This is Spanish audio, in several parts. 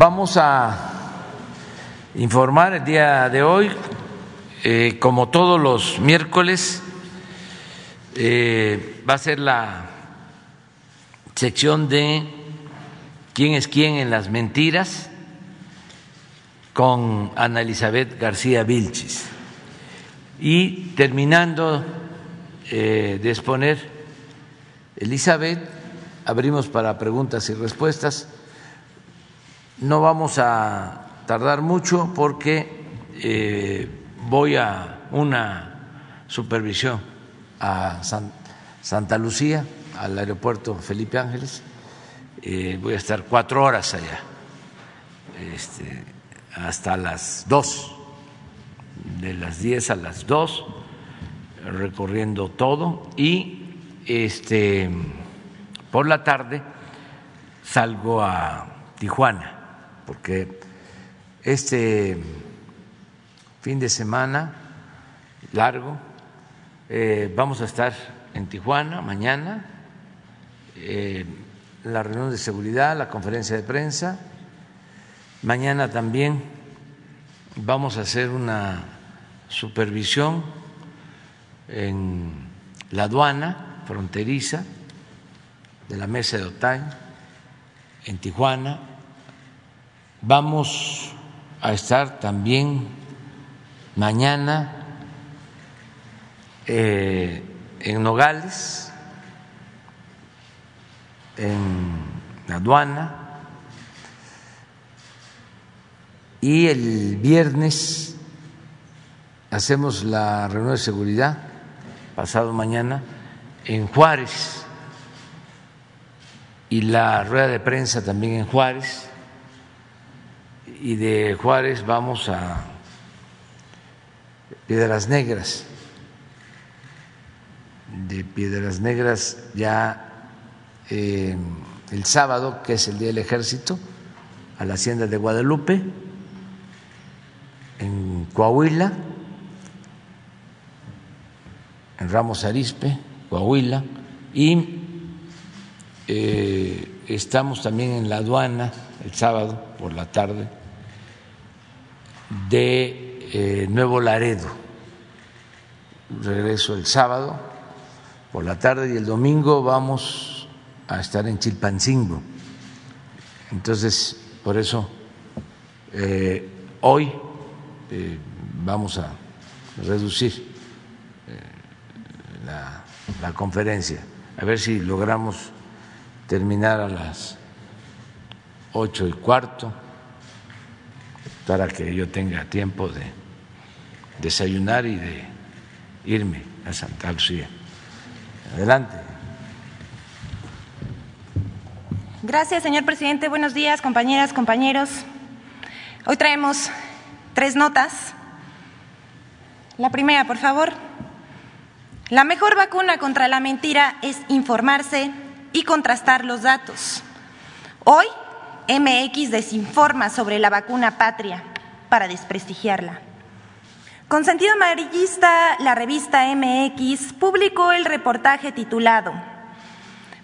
Vamos a informar el día de hoy, eh, como todos los miércoles, eh, va a ser la sección de quién es quién en las mentiras con Ana Elizabeth García Vilchis. Y terminando eh, de exponer Elizabeth, abrimos para preguntas y respuestas. No vamos a tardar mucho porque eh, voy a una supervisión a Santa Lucía, al aeropuerto Felipe Ángeles. Eh, voy a estar cuatro horas allá, este, hasta las dos, de las diez a las dos, recorriendo todo y este, por la tarde salgo a Tijuana porque este fin de semana largo eh, vamos a estar en Tijuana mañana, eh, la reunión de seguridad, la conferencia de prensa. Mañana también vamos a hacer una supervisión en la aduana fronteriza de la mesa de OTAN en Tijuana Vamos a estar también mañana eh, en Nogales, en la aduana, y el viernes hacemos la reunión de seguridad, pasado mañana, en Juárez, y la rueda de prensa también en Juárez y de Juárez vamos a Piedras Negras. De Piedras Negras ya eh, el sábado, que es el Día del Ejército, a la Hacienda de Guadalupe, en Coahuila, en Ramos Arispe, Coahuila, y eh, estamos también en la aduana el sábado por la tarde de eh, Nuevo Laredo. Regreso el sábado por la tarde y el domingo vamos a estar en Chilpancingo. Entonces, por eso eh, hoy eh, vamos a reducir la, la conferencia, a ver si logramos terminar a las ocho y cuarto para que yo tenga tiempo de desayunar y de irme a Santa Lucía. Adelante. Gracias, señor presidente. Buenos días, compañeras, compañeros. Hoy traemos tres notas. La primera, por favor. La mejor vacuna contra la mentira es informarse y contrastar los datos. Hoy MX desinforma sobre la vacuna patria para desprestigiarla. Con sentido amarillista, la revista MX publicó el reportaje titulado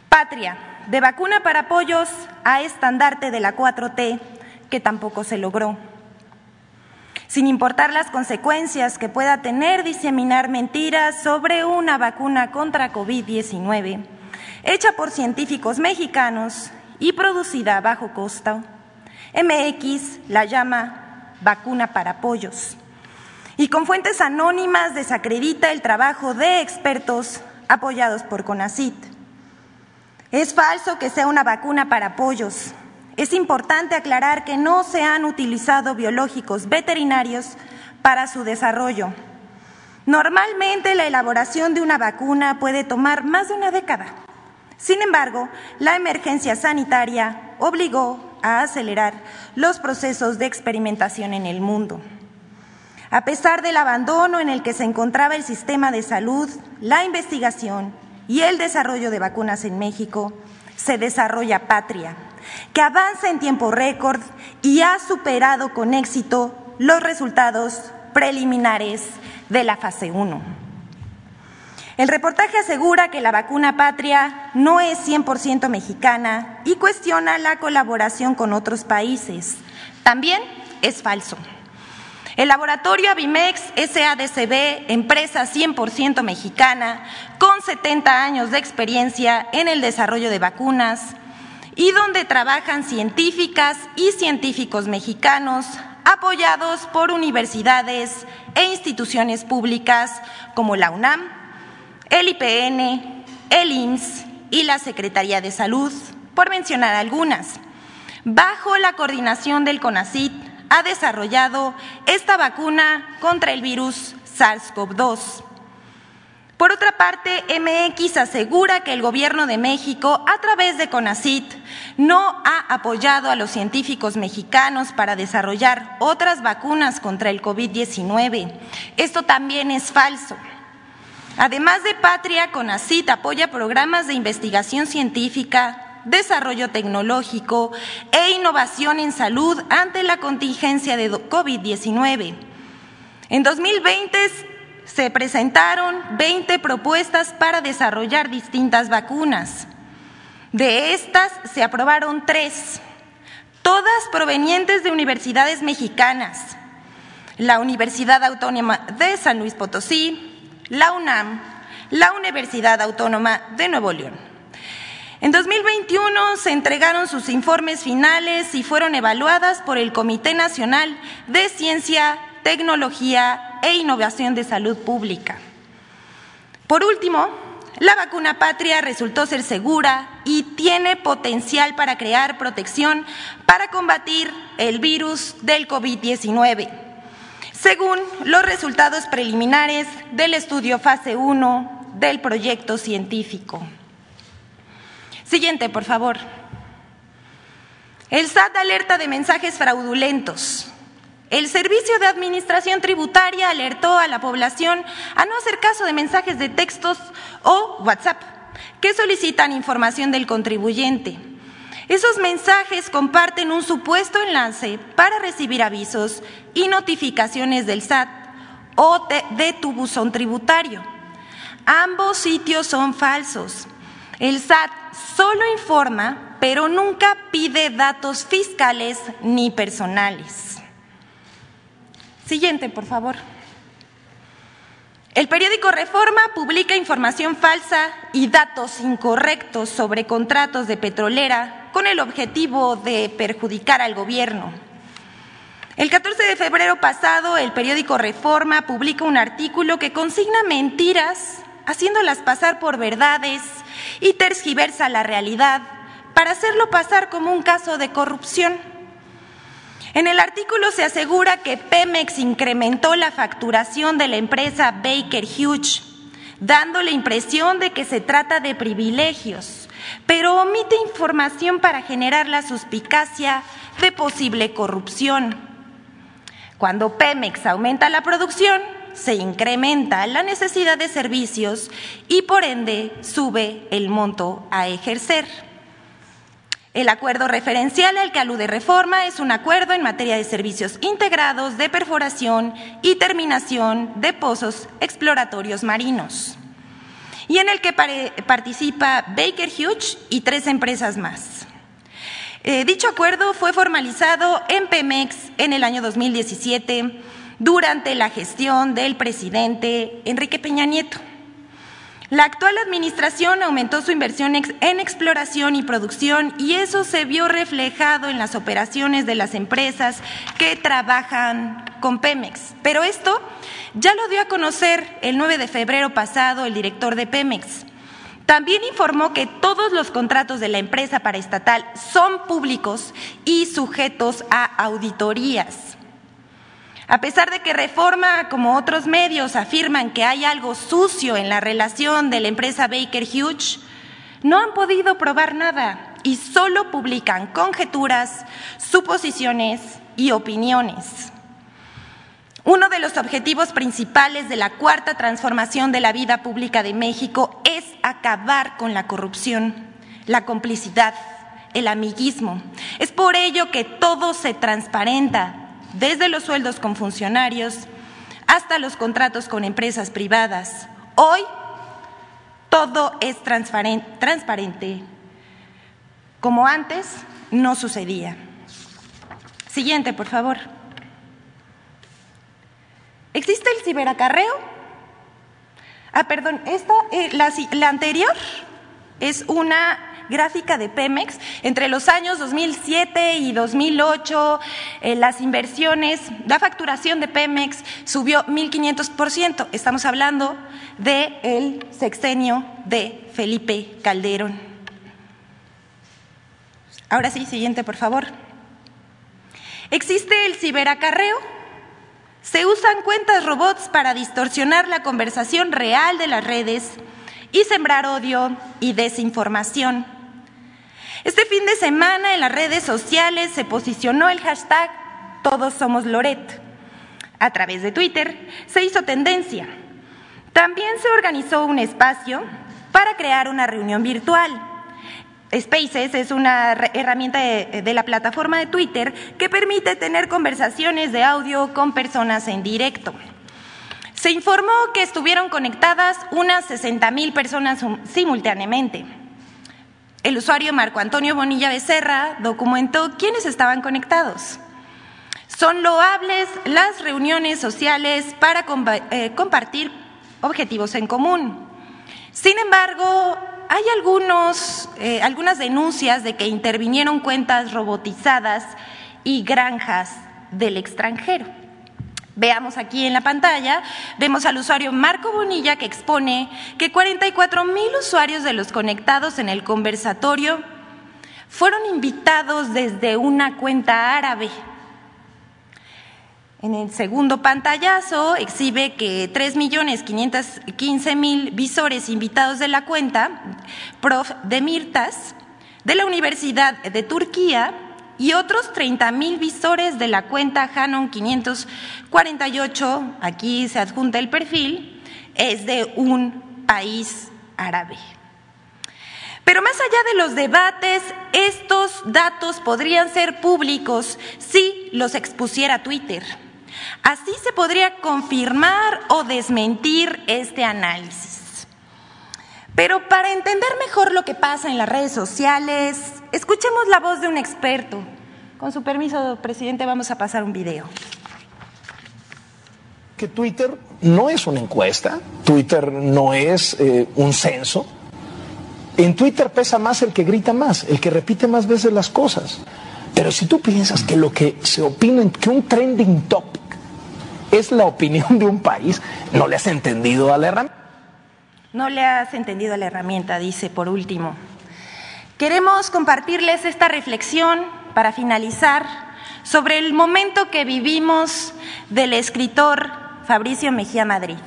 Patria, de vacuna para pollos a estandarte de la 4T, que tampoco se logró. Sin importar las consecuencias que pueda tener diseminar mentiras sobre una vacuna contra COVID-19, hecha por científicos mexicanos y producida a bajo costo. MX la llama vacuna para pollos. Y con fuentes anónimas desacredita el trabajo de expertos apoyados por CONACIT. Es falso que sea una vacuna para pollos. Es importante aclarar que no se han utilizado biológicos veterinarios para su desarrollo. Normalmente la elaboración de una vacuna puede tomar más de una década. Sin embargo, la emergencia sanitaria obligó a acelerar los procesos de experimentación en el mundo. A pesar del abandono en el que se encontraba el sistema de salud, la investigación y el desarrollo de vacunas en México, se desarrolla Patria, que avanza en tiempo récord y ha superado con éxito los resultados preliminares de la fase 1. El reportaje asegura que la vacuna patria no es 100% mexicana y cuestiona la colaboración con otros países. También es falso. El laboratorio Avimex SADCB, empresa 100% mexicana, con 70 años de experiencia en el desarrollo de vacunas y donde trabajan científicas y científicos mexicanos apoyados por universidades e instituciones públicas como la UNAM, el IPN, el IMSS y la Secretaría de Salud, por mencionar algunas. Bajo la coordinación del CONACIT, ha desarrollado esta vacuna contra el virus SARS-CoV-2. Por otra parte, MX asegura que el Gobierno de México, a través de CONACIT, no ha apoyado a los científicos mexicanos para desarrollar otras vacunas contra el COVID-19. Esto también es falso. Además de Patria, CONACIT apoya programas de investigación científica, desarrollo tecnológico e innovación en salud ante la contingencia de COVID-19. En 2020 se presentaron 20 propuestas para desarrollar distintas vacunas. De estas se aprobaron tres, todas provenientes de universidades mexicanas, la Universidad Autónoma de San Luis Potosí, la UNAM, la Universidad Autónoma de Nuevo León. En 2021 se entregaron sus informes finales y fueron evaluadas por el Comité Nacional de Ciencia, Tecnología e Innovación de Salud Pública. Por último, la vacuna patria resultó ser segura y tiene potencial para crear protección para combatir el virus del COVID-19, según los resultados preliminares del estudio fase 1 del proyecto científico. Siguiente, por favor. El SAT alerta de mensajes fraudulentos. El Servicio de Administración Tributaria alertó a la población a no hacer caso de mensajes de textos o WhatsApp que solicitan información del contribuyente. Esos mensajes comparten un supuesto enlace para recibir avisos y notificaciones del SAT o de, tu buzón tributario. Ambos sitios son falsos. El SAT solo informa, pero nunca pide datos fiscales ni personales. Siguiente, por favor. El periódico Reforma publica información falsa y datos incorrectos sobre contratos de petrolera con el objetivo de perjudicar al gobierno. El 14 de febrero pasado, el periódico Reforma publica un artículo que consigna mentiras, haciéndolas pasar por verdades y tergiversa la realidad para hacerlo pasar como un caso de corrupción. En el artículo se asegura que Pemex incrementó la facturación de la empresa Baker Hughes, dando la impresión de que se trata de privilegios, pero omite información para generar la suspicacia de posible corrupción. Cuando Pemex aumenta la producción, se incrementa la necesidad de servicios y por ende sube el monto a ejercer. El acuerdo referencial al que alude reforma es un acuerdo en materia de servicios integrados de perforación y terminación de pozos exploratorios marinos y en el que participa Baker Hughes y tres empresas más. Eh, dicho acuerdo fue formalizado en Pemex en el año 2017 durante la gestión del presidente Enrique Peña Nieto. La actual administración aumentó su inversión en exploración y producción y eso se vio reflejado en las operaciones de las empresas que trabajan con Pemex. Pero esto ya lo dio a conocer el 9 de febrero pasado el director de Pemex. También informó que todos los contratos de la empresa paraestatal son públicos y sujetos a auditorías. A pesar de que Reforma, como otros medios, afirman que hay algo sucio en la relación de la empresa Baker Hughes, no han podido probar nada y solo publican conjeturas, suposiciones y opiniones. Uno de los objetivos principales de la cuarta transformación de la vida pública de México es acabar con la corrupción, la complicidad, el amiguismo. Es por ello que todo se transparenta, desde los sueldos con funcionarios hasta los contratos con empresas privadas. Hoy Todo es transparente. Como antes, no sucedía. Siguiente, por favor. ¿Existe el ciberacarreo? Ah, perdón, esta, eh, la anterior es una gráfica de Pemex. Entre los años 2007 y 2008, eh, las inversiones, la facturación de Pemex subió 1.500%. Estamos hablando del sexenio de Felipe Calderón. Ahora sí, siguiente, por favor. ¿Existe el ciberacarreo? Se usan cuentas robots para distorsionar la conversación real de las redes y sembrar odio y desinformación. Este fin de semana en las redes sociales se posicionó el hashtag Todos somos Loret. A través de Twitter se hizo tendencia. También se organizó un espacio para crear una reunión virtual. Spaces es una herramienta de, de, la plataforma de Twitter que permite tener conversaciones de audio con personas en directo. Se informó que estuvieron conectadas unas 60 mil personas simultáneamente. El usuario Marco Antonio Bonilla Becerra documentó quiénes estaban conectados. Son loables las reuniones sociales para eh, compartir objetivos en común. Sin embargo, hay algunos, eh, algunas denuncias de que intervinieron cuentas robotizadas y granjas del extranjero. Veamos aquí en la pantalla, vemos al usuario Marco Bonilla que expone que 44 mil usuarios de los conectados en el conversatorio fueron invitados desde una cuenta árabe. En el segundo pantallazo exhibe que 3.515.000 visores invitados de la cuenta, prof. de Mirtas, de la Universidad de Turquía, y otros 30 mil visores de la cuenta Hanon 548, aquí se adjunta el perfil, es de un país árabe. Pero más allá de los debates, estos datos podrían ser públicos si los expusiera Twitter. Así se podría confirmar o desmentir este análisis. Pero para entender mejor lo que pasa en las redes sociales, Escuchemos la voz de un experto. Con su permiso, presidente, vamos a pasar un video. Que Twitter no es una encuesta, Twitter no es eh, un censo. En Twitter pesa más el que grita más, el que repite más veces las cosas. Pero si tú piensas que lo que se opina, que un trending topic es la opinión de un país, no le has entendido a la herramienta. No le has entendido a la herramienta, dice por último. Queremos compartirles esta reflexión para finalizar sobre el momento que vivimos del escritor Fabricio Mejía Madrid.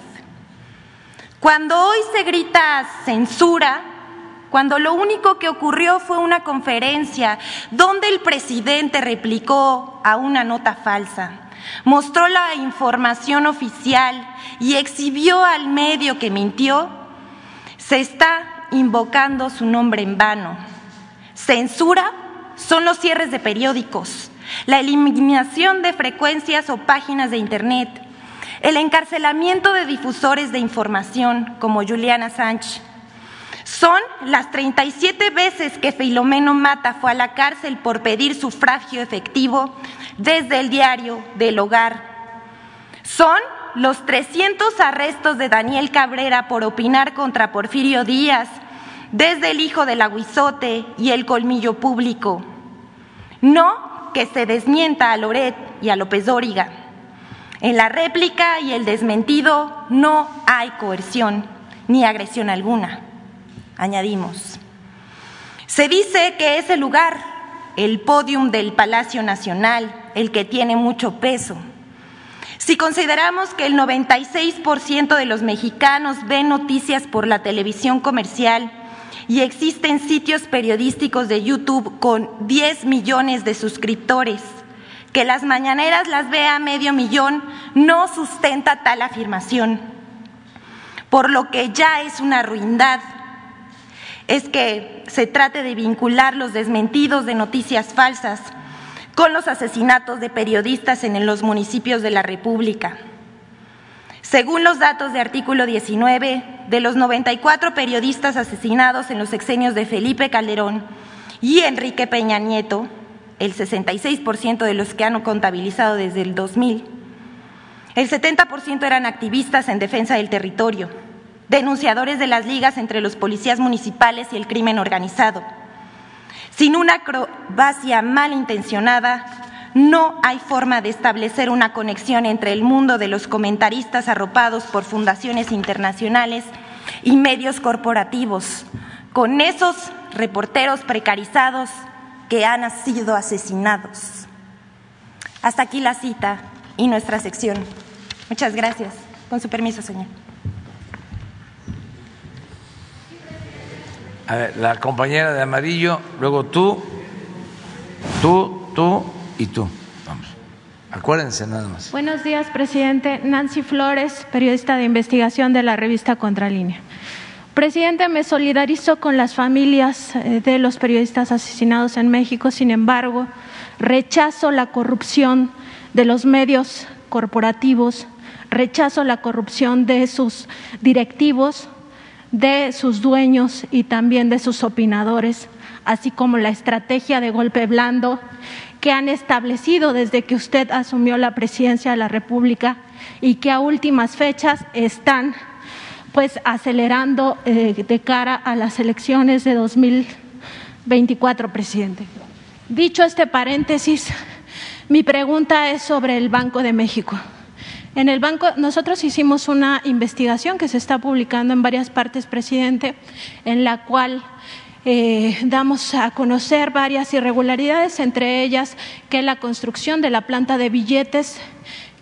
Cuando hoy se grita censura, cuando lo único que ocurrió fue una conferencia donde el presidente replicó a una nota falsa, mostró la información oficial y exhibió al medio que mintió, se está invocando su nombre en vano Censura son los cierres de periódicos, la eliminación de frecuencias o páginas de Internet, el encarcelamiento de difusores de información como Juliana Sánchez. Son las 37 veces que Filomeno Mata fue a la cárcel por pedir sufragio efectivo desde el diario del hogar. Son los 300 arrestos de Daniel Cabrera por opinar contra Porfirio Díaz, desde el hijo del aguizote y el colmillo público. No que se desmienta a Loret y a López Dóriga. En la réplica y el desmentido no hay coerción ni agresión alguna. Añadimos. Se dice que ese lugar, el podium del Palacio Nacional, el que tiene mucho peso. Si consideramos que el 96% de los mexicanos ven noticias por la televisión comercial y existen sitios periodísticos de YouTube con 10 millones de suscriptores. Que las mañaneras las vea medio millón no sustenta tal afirmación, por lo que ya es una ruindad. Es que se trate de vincular los desmentidos de noticias falsas con los asesinatos de periodistas en los municipios de la República. Según los datos de artículo 19, de los 94 periodistas asesinados en los sexenios de Felipe Calderón y Enrique Peña Nieto, el 66% de los que han contabilizado desde el 2000, el 70% eran activistas en defensa del territorio, denunciadores de las ligas entre los policías municipales y el crimen organizado. Sin una acrobacia malintencionada, no hay forma de establecer una conexión entre el mundo de los comentaristas arropados por fundaciones internacionales y medios corporativos con esos reporteros precarizados que han sido asesinados. Hasta aquí la cita y nuestra sección. Muchas gracias. Con su permiso, señor. A ver, la compañera de amarillo, luego tú, tú, tú y tú. Vamos. Acuérdense nada más. Buenos días, presidente. Nancy Flores, periodista de investigación de la revista Contralínea. Presidente, me solidarizo con las familias eh, de los periodistas asesinados en México, sin embargo, rechazo la corrupción de los medios corporativos, rechazo la corrupción de sus directivos, de sus dueños y también de sus opinadores, así como la estrategia de golpe blando que han establecido desde que usted asumió la presidencia de la República y que a últimas fechas están pues acelerando eh, de cara a las elecciones de 2024, presidente. Dicho este paréntesis, mi pregunta es sobre el Banco de México. En el banco, nosotros hicimos una investigación que se está publicando en varias partes, presidente, en la cual eh, damos a conocer varias irregularidades, entre ellas que la construcción de la planta de billetes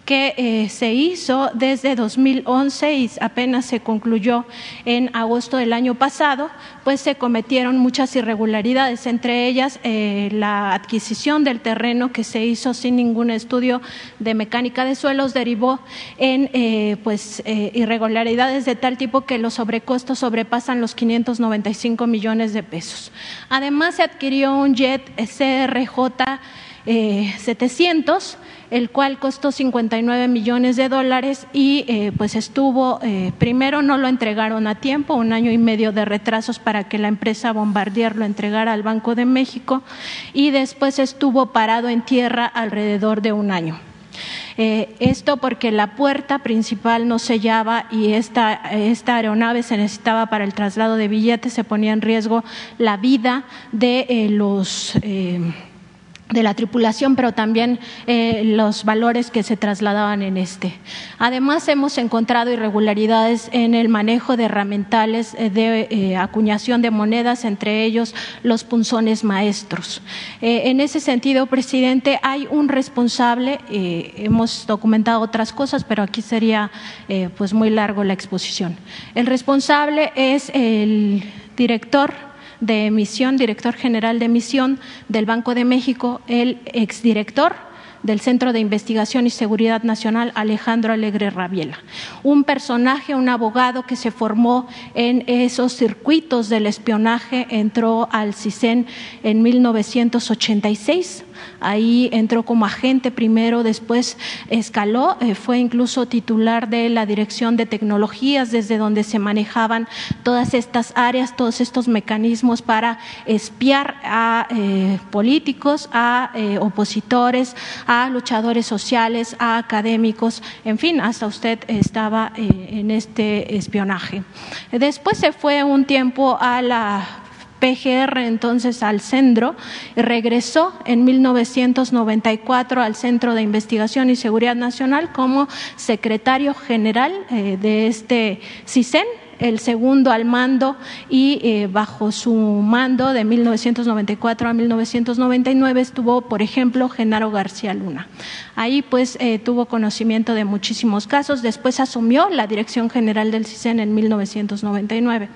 que eh, se hizo desde 2011 y apenas se concluyó en agosto del año pasado, pues se cometieron muchas irregularidades, entre ellas eh, la adquisición del terreno que se hizo sin ningún estudio de mecánica de suelos derivó en eh, pues irregularidades de tal tipo que los sobrecostos sobrepasan los 595 millones de pesos. Además se adquirió un jet CRJ 700 el cual costó 59 millones de dólares y eh, pues estuvo, eh, primero no lo entregaron a tiempo, un año y medio de retrasos para que la empresa Bombardier lo entregara al Banco de México y después estuvo parado en tierra alrededor de un año. Eh, esto porque la puerta principal no sellaba y esta, esta, aeronave se necesitaba para el traslado de billetes, se ponía en riesgo la vida de los de la tripulación, pero también eh, los valores que se trasladaban en este. Además, hemos encontrado irregularidades en el manejo de herramientales eh, de eh, acuñación de monedas, entre ellos los punzones maestros. en ese sentido, presidente, hay un responsable. hemos documentado otras cosas, pero aquí sería pues muy largo la exposición. El responsable es el director de emisión, director general de emisión del Banco de México, el exdirector del Centro de Investigación y Seguridad Nacional, Alejandro Alegre Rabiela. Un personaje, un abogado que se formó en esos circuitos del espionaje, entró al CISEN en 1986 Ahí entró como agente primero, después escaló, eh, fue incluso titular de la Dirección de Tecnologías, desde donde se manejaban todas estas áreas, todos estos mecanismos para espiar a eh, políticos, a eh, opositores, a luchadores sociales, a académicos, en fin, hasta usted estaba en este espionaje. Después se fue un tiempo a la PGR entonces al centro, regresó en 1994 al Centro de Investigación y Seguridad Nacional como secretario general eh, de este CISEN el segundo al mando y eh, bajo su mando de 1994 a 1999 estuvo, por ejemplo, Genaro García Luna. Ahí pues eh, tuvo conocimiento de muchísimos casos, después asumió la Dirección General del CISEN en 1999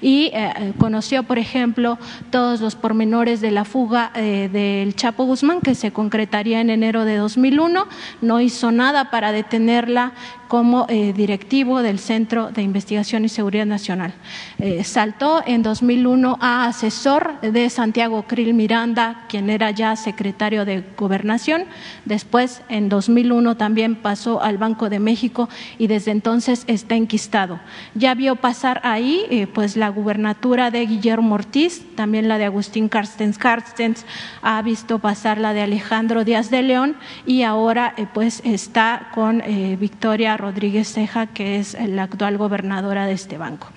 y eh, conoció, por ejemplo, todos los pormenores de la fuga del Chapo Guzmán que se concretaría en enero de 2001, no hizo nada para detenerla, como eh, directivo del Centro de Investigación y Seguridad Nacional. Eh, saltó en 2001 a asesor de Santiago Krill Miranda, quien era ya secretario de Gobernación. Después, en 2001, también pasó al Banco de México y desde entonces está enquistado. Ya vio pasar ahí eh, pues la gubernatura de Guillermo Ortiz, también la de Agustín Carstens Carstens, ha visto pasar la de Alejandro Díaz de León y ahora pues está con Victoria Rodríguez Ceja, que es la actual gobernadora de este banco.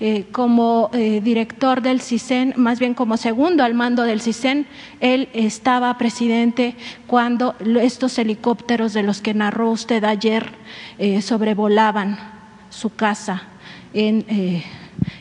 Eh, como eh, director del CISEN, más bien como segundo al mando del CISEN, él estaba presidente cuando estos helicópteros de los que narró usted ayer eh, sobrevolaban su casa en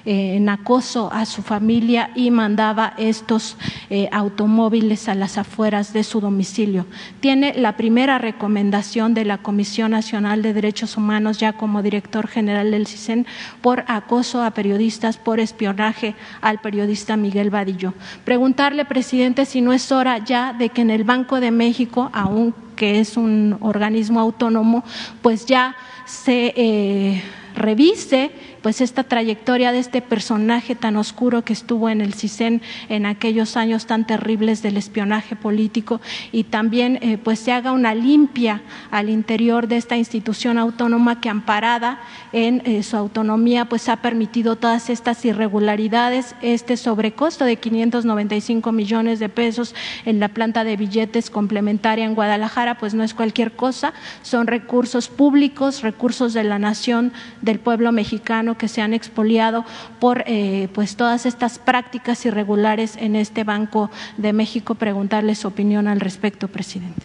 en acoso a su familia y mandaba estos eh, automóviles a las afueras de su domicilio. Tiene la primera recomendación de la Comisión Nacional de Derechos Humanos ya como director general del CISEN por acoso a periodistas, por espionaje al periodista Miguel Vadillo. Preguntarle, presidente, si no es hora ya de que en el Banco de México, aunque es un organismo autónomo, pues ya se eh, revise pues esta trayectoria de este personaje tan oscuro que estuvo en el CISEN en aquellos años tan terribles del espionaje político y también eh, pues se haga una limpia al interior de esta institución autónoma que amparada en eh, su autonomía pues ha permitido todas estas irregularidades, este sobrecosto de 595 millones de pesos en la planta de billetes complementaria en Guadalajara pues no es cualquier cosa, son recursos públicos, recursos de la nación, del pueblo mexicano que se han expoliado por eh, pues todas estas prácticas irregulares en este Banco de México. Preguntarle su opinión al respecto, presidente.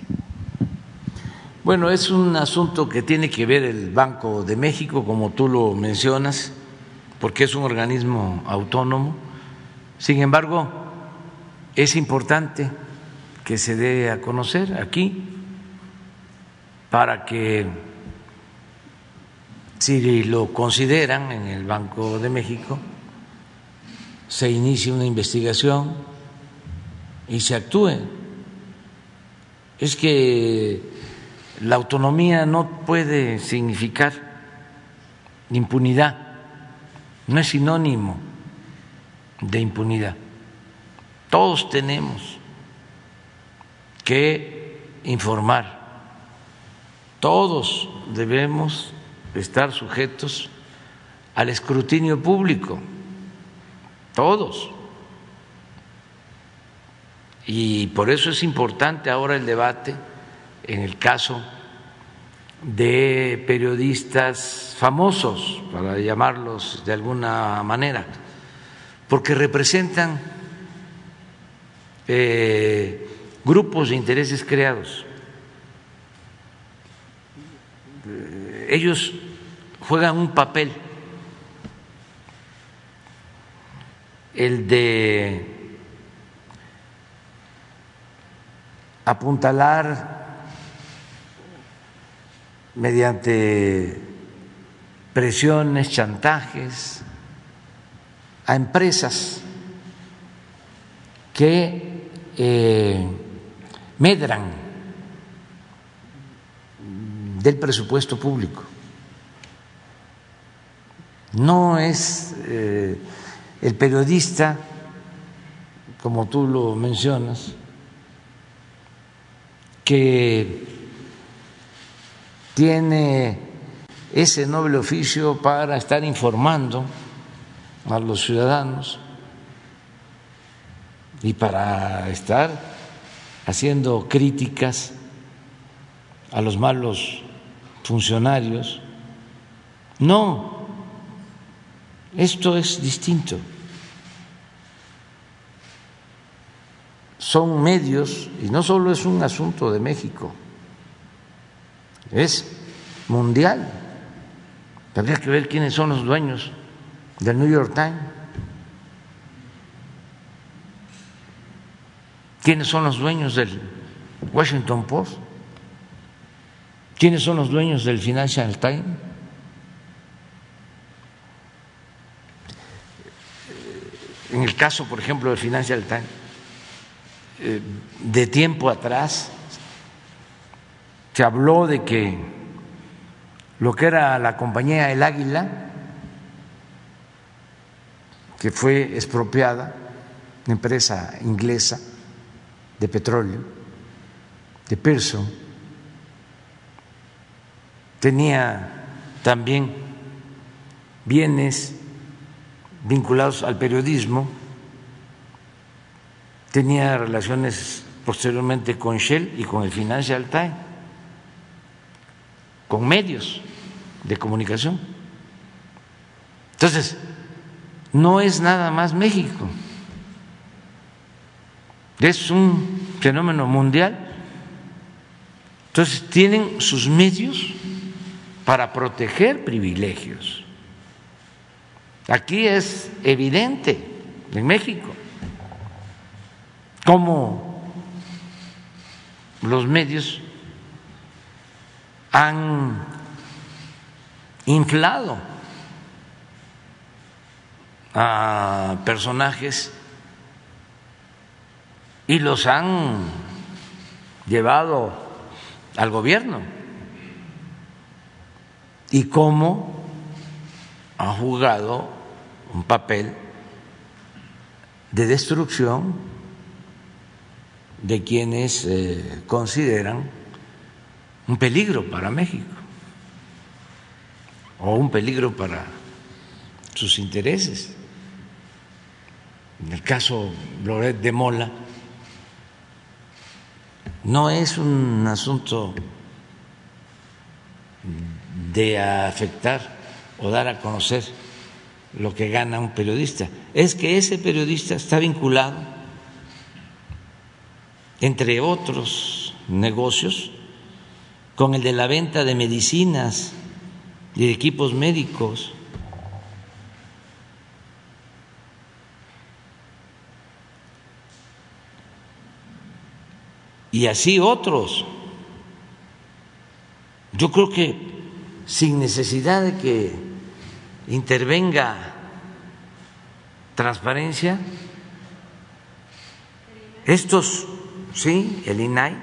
Bueno, es un asunto que tiene que ver el Banco de México, como tú lo mencionas, porque es un organismo autónomo. Sin embargo, es importante que se dé a conocer aquí para que si lo consideran en el Banco de México, se inicie una investigación y se actúe. Es que la autonomía no puede significar impunidad, no es sinónimo de impunidad. Todos tenemos que informar, todos debemos estar sujetos al escrutinio público, todos. Y por eso es importante ahora el debate en el caso de periodistas famosos, para llamarlos de alguna manera, porque representan eh, grupos de intereses creados. ellos juegan un papel, el de apuntalar mediante presiones, chantajes a empresas que eh, medran del presupuesto público. No es eh, el periodista, como tú lo mencionas, que tiene ese noble oficio para estar informando a los ciudadanos y para estar haciendo críticas a los malos funcionarios. No, esto es distinto. Son medios, y no solo es un asunto de México, es mundial. Tendría que ver quiénes son los dueños del New York Times, quiénes son los dueños del Washington Post. ¿Quiénes son los dueños del Financial Times? En el caso, por ejemplo, del Financial Times, eh, de tiempo atrás se habló de que lo que era la compañía El Águila, que fue expropiada, una empresa inglesa de petróleo, de Pearson, tenía también bienes vinculados al periodismo, tenía relaciones posteriormente con Shell y con el Financial Times, con medios de comunicación. Entonces, no es nada más México, es un fenómeno mundial. Entonces, tienen sus medios para proteger privilegios. Aquí es evidente, en México, cómo los medios han inflado a personajes y los han llevado al gobierno. Y cómo ha jugado un papel de destrucción de quienes eh, consideran un peligro para México o un peligro para sus intereses. En el caso Loret de Mola, no es un asunto de afectar o dar a conocer lo que gana un periodista, es que ese periodista está vinculado, entre otros negocios, con el de la venta de medicinas y de equipos médicos. Y así otros. Yo creo que sin necesidad de que intervenga transparencia, estos, sí, el INAI,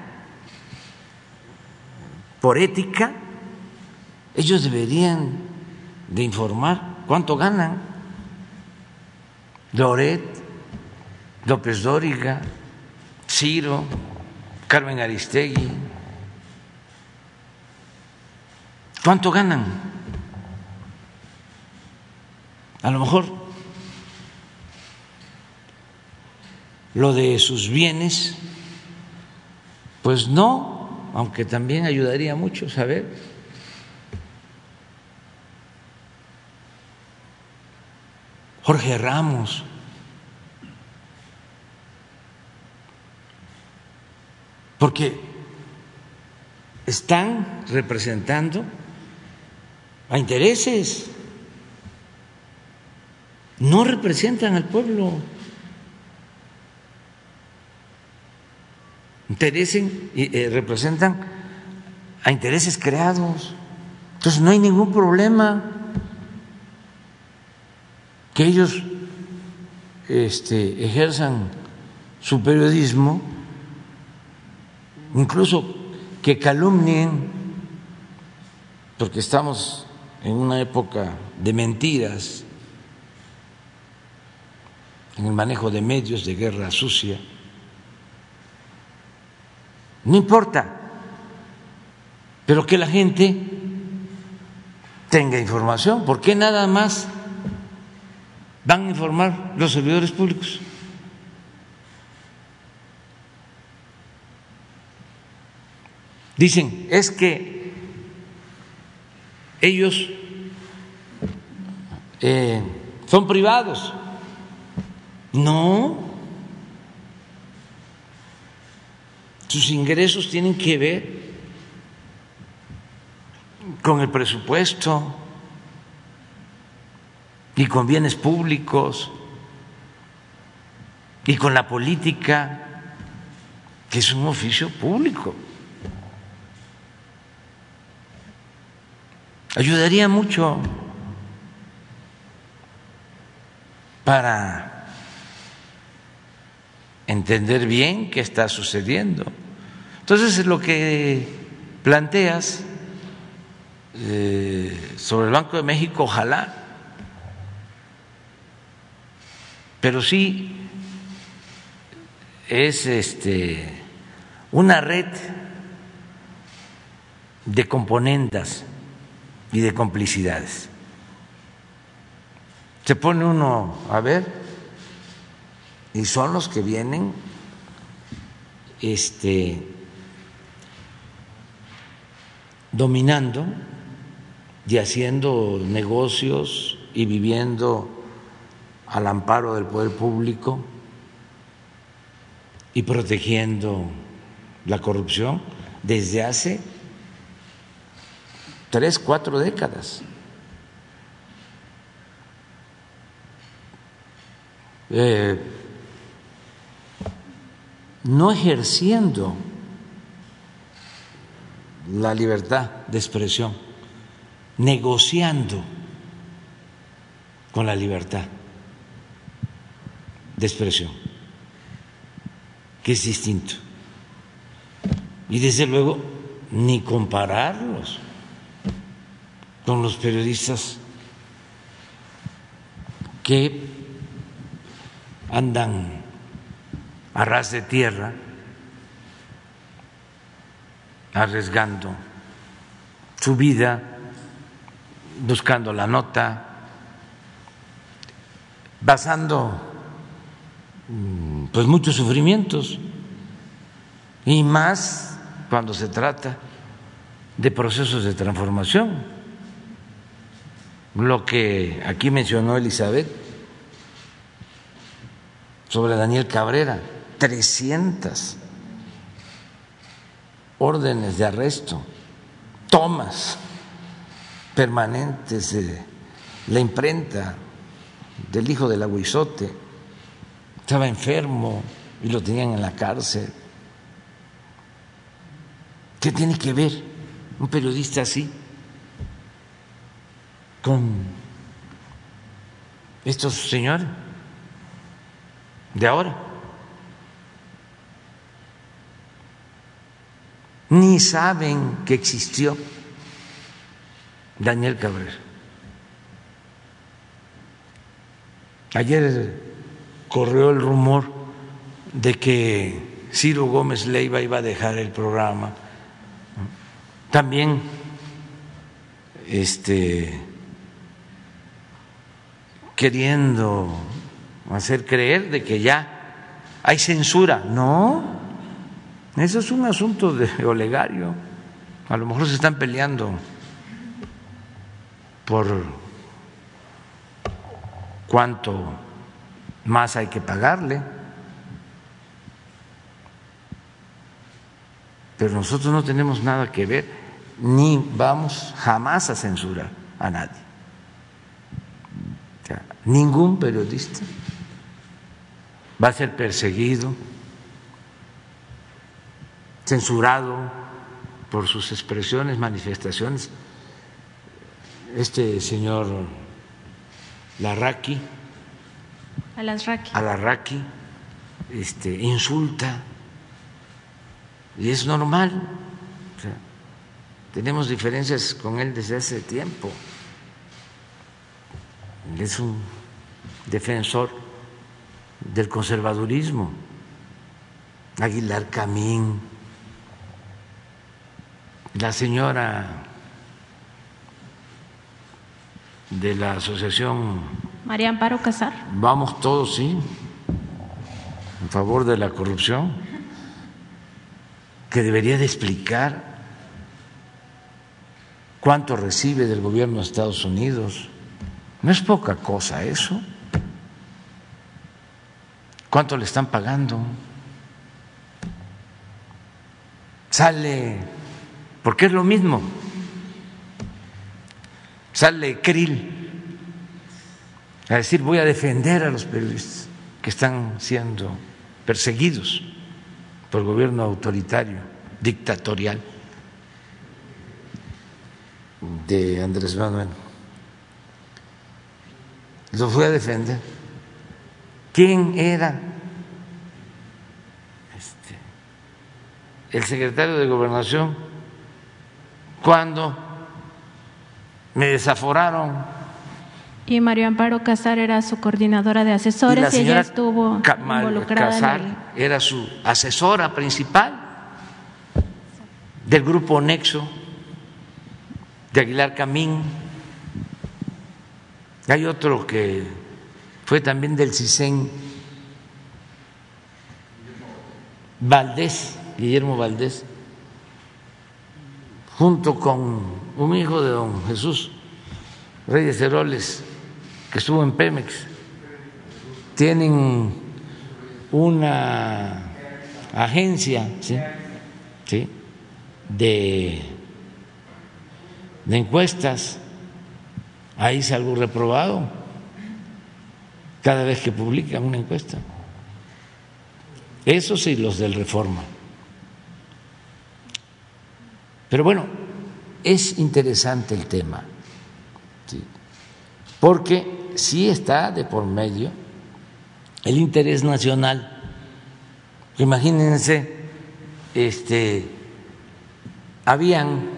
por ética, ellos deberían de informar cuánto ganan. Loret, López Dóriga, Ciro, Carmen Aristegui, ¿cuánto ganan? A lo mejor lo de sus bienes, pues no, aunque también ayudaría mucho saber Jorge Ramos. Porque están representando a intereses, no representan al pueblo. Interesen, eh, representan a intereses creados. Entonces no hay ningún problema que ellos este, ejerzan su periodismo, incluso que calumnien, porque estamos en una época de mentiras, en el manejo de medios de guerra sucia. No importa, pero que la gente tenga información, ¿por qué nada más van a informar los servidores públicos. Dicen, es que ellos eh, son privados. No, sus ingresos tienen que ver con el presupuesto y con bienes públicos y con la política, que es un oficio público. Ayudaría mucho para entender bien qué está sucediendo. Entonces, lo que planteas eh, sobre el Banco de México, ojalá, pero sí es este una red de componendas y de complicidades. Se pone uno a ver y son los que vienen este dominando y haciendo negocios y viviendo al amparo del poder público y protegiendo la corrupción desde hace tres, cuatro décadas. Eh, no ejerciendo la libertad de expresión, negociando con la libertad de expresión, que es distinto. Y desde luego, ni compararlos con los periodistas que andan a ras de tierra arriesgando su vida, buscando la nota, basando mm, pues muchos sufrimientos y más cuando se trata de procesos de transformación. Lo que aquí mencionó Elizabeth sobre Daniel Cabrera, 300 órdenes de arresto, tomas permanentes de la imprenta del hijo del aguizote, estaba enfermo y lo tenían en la cárcel. ¿Qué tiene que ver un periodista así con estos señores de ahora? Ni saben que existió Daniel Cabrera. Ayer corrió el rumor de que Ciro Gómez Leiva iba a dejar el programa. También este queriendo hacer creer de que ya hay censura. No, eso es un asunto de olegario. A lo mejor se están peleando por cuánto más hay que pagarle. Pero nosotros no tenemos nada que ver, ni vamos jamás a censurar a nadie. ningún periodista va a ser perseguido censurado por sus expresiones, manifestaciones. Este señor Larraqui, Alarraqui, este, insulta y es normal. tenemos diferencias con él desde hace tiempo. es un defensor del conservadurismo. Aguilar Camín, la señora de la asociación María Amparo Casar. Vamos todos, sí, en favor de la corrupción, que debería de explicar cuánto recibe del gobierno de Estados Unidos. No es poca cosa eso. ¿Cuánto le están pagando? Sale porque es lo mismo. Sale Krill a decir voy a defender a los periodistas que están siendo perseguidos por el gobierno autoritario, dictatorial de Andrés Manuel. Los voy a defender. ¿Quién era este, el secretario de Gobernación? Cuando me desaforaron. Y María Amparo Casar era su coordinadora de asesores y, ella estuvo involucrada Casar era su asesora principal del grupo Nexo de Aguilar Camín. Hay otro que fue también del CISEN, Valdés, Guillermo Valdés, junto con un hijo de don Jesús Reyes Heroles, que estuvo en Pemex. Tienen una agencia ¿sí? de, de encuestas, ahí salgo reprobado cada vez que publican una encuesta. Eso sí, los del Reforma. Pero bueno, es interesante el tema, porque sí está de por medio el interés nacional. Imagínense, este, habían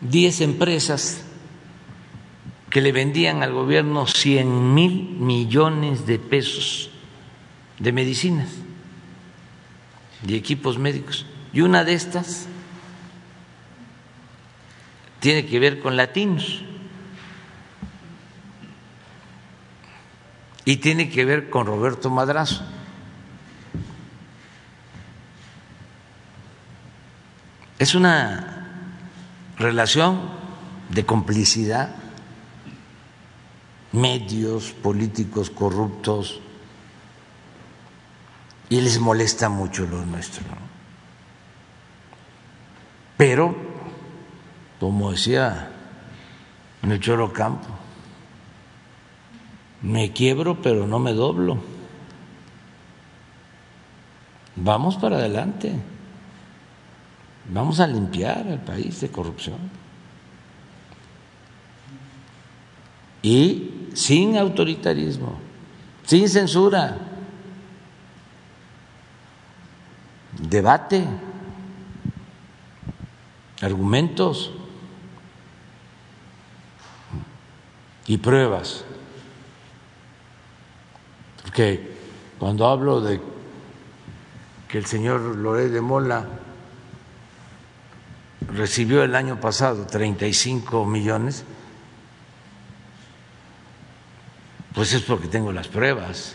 10 empresas que le vendían al gobierno 100 mil millones de pesos de medicinas y equipos médicos. Y una de estas tiene que ver con latinos y tiene que ver con Roberto Madrazo. Es una relación de complicidad, medios políticos corruptos, y les molesta mucho lo nuestro. Pero, como decía Choro Campo, me quiebro pero no me doblo. Vamos para adelante. Vamos a limpiar el país de corrupción. Y sin autoritarismo, sin censura, debate, argumentos y pruebas. Porque cuando hablo de que el señor Loré de Mola recibió el año pasado 35 millones, pues es porque tengo las pruebas.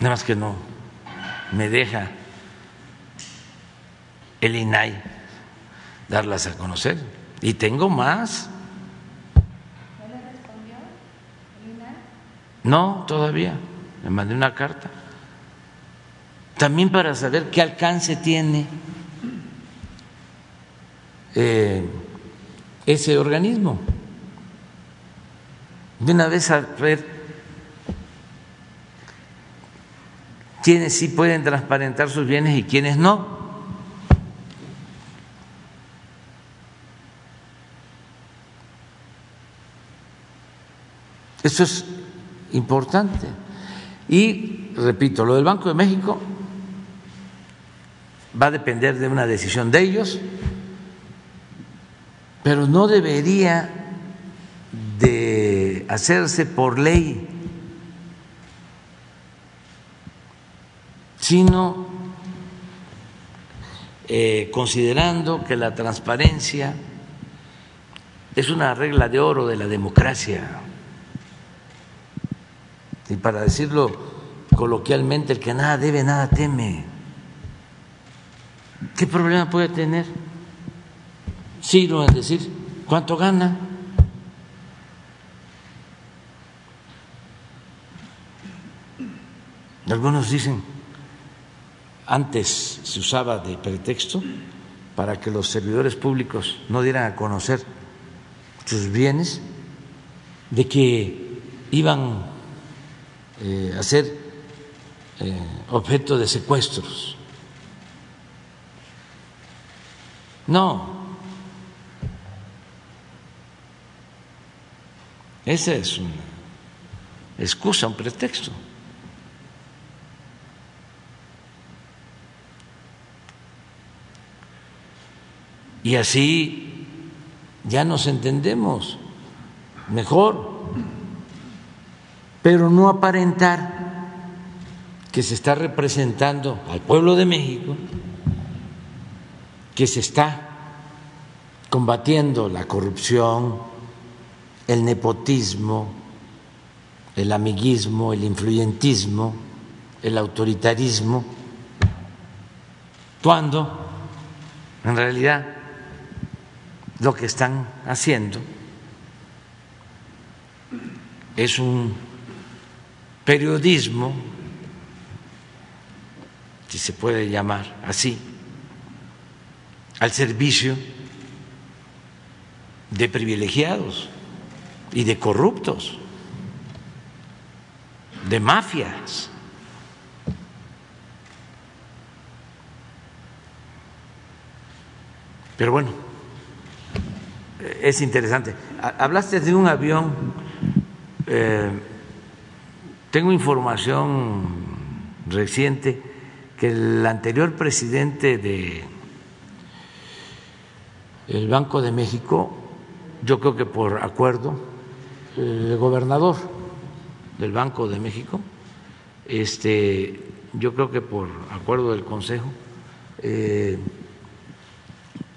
Nada más que no me deja el INAI darlas a conocer. Y tengo más. ¿No le respondió el INAI? No, todavía. Me mandé una carta. También para saber qué alcance tiene eh, ese organismo. De una vez a ver quiénes sí pueden transparentar sus bienes y quiénes no. Eso es importante. Y, repito, lo del Banco de México va a depender de una decisión de ellos pero no debería de hacerse por ley, sino eh, considerando que la transparencia es una regla de oro de la democracia. Y para decirlo coloquialmente, el que nada debe, nada teme. ¿Qué problema puede tener? Ciro en decir cuánto gana. Algunos dicen, antes se usaba de pretexto para que los servidores públicos no dieran a conocer sus bienes, de que iban eh, a ser eh, objeto de secuestros. No, Esa es una excusa, un pretexto. Y así ya nos entendemos mejor, pero no aparentar que se está representando al pueblo de México, que se está combatiendo la corrupción, el nepotismo, el amiguismo, el influyentismo, el autoritarismo, cuando en realidad lo que están haciendo es un periodismo, si se puede llamar así, al servicio de privilegiados y de corruptos, de mafias. Pero bueno, es interesante. Hablaste de un avión, eh, tengo información reciente que el anterior presidente de el Banco de México yo creo que por acuerdo, el gobernador del Banco de México, este, yo creo que por acuerdo del Consejo, eh,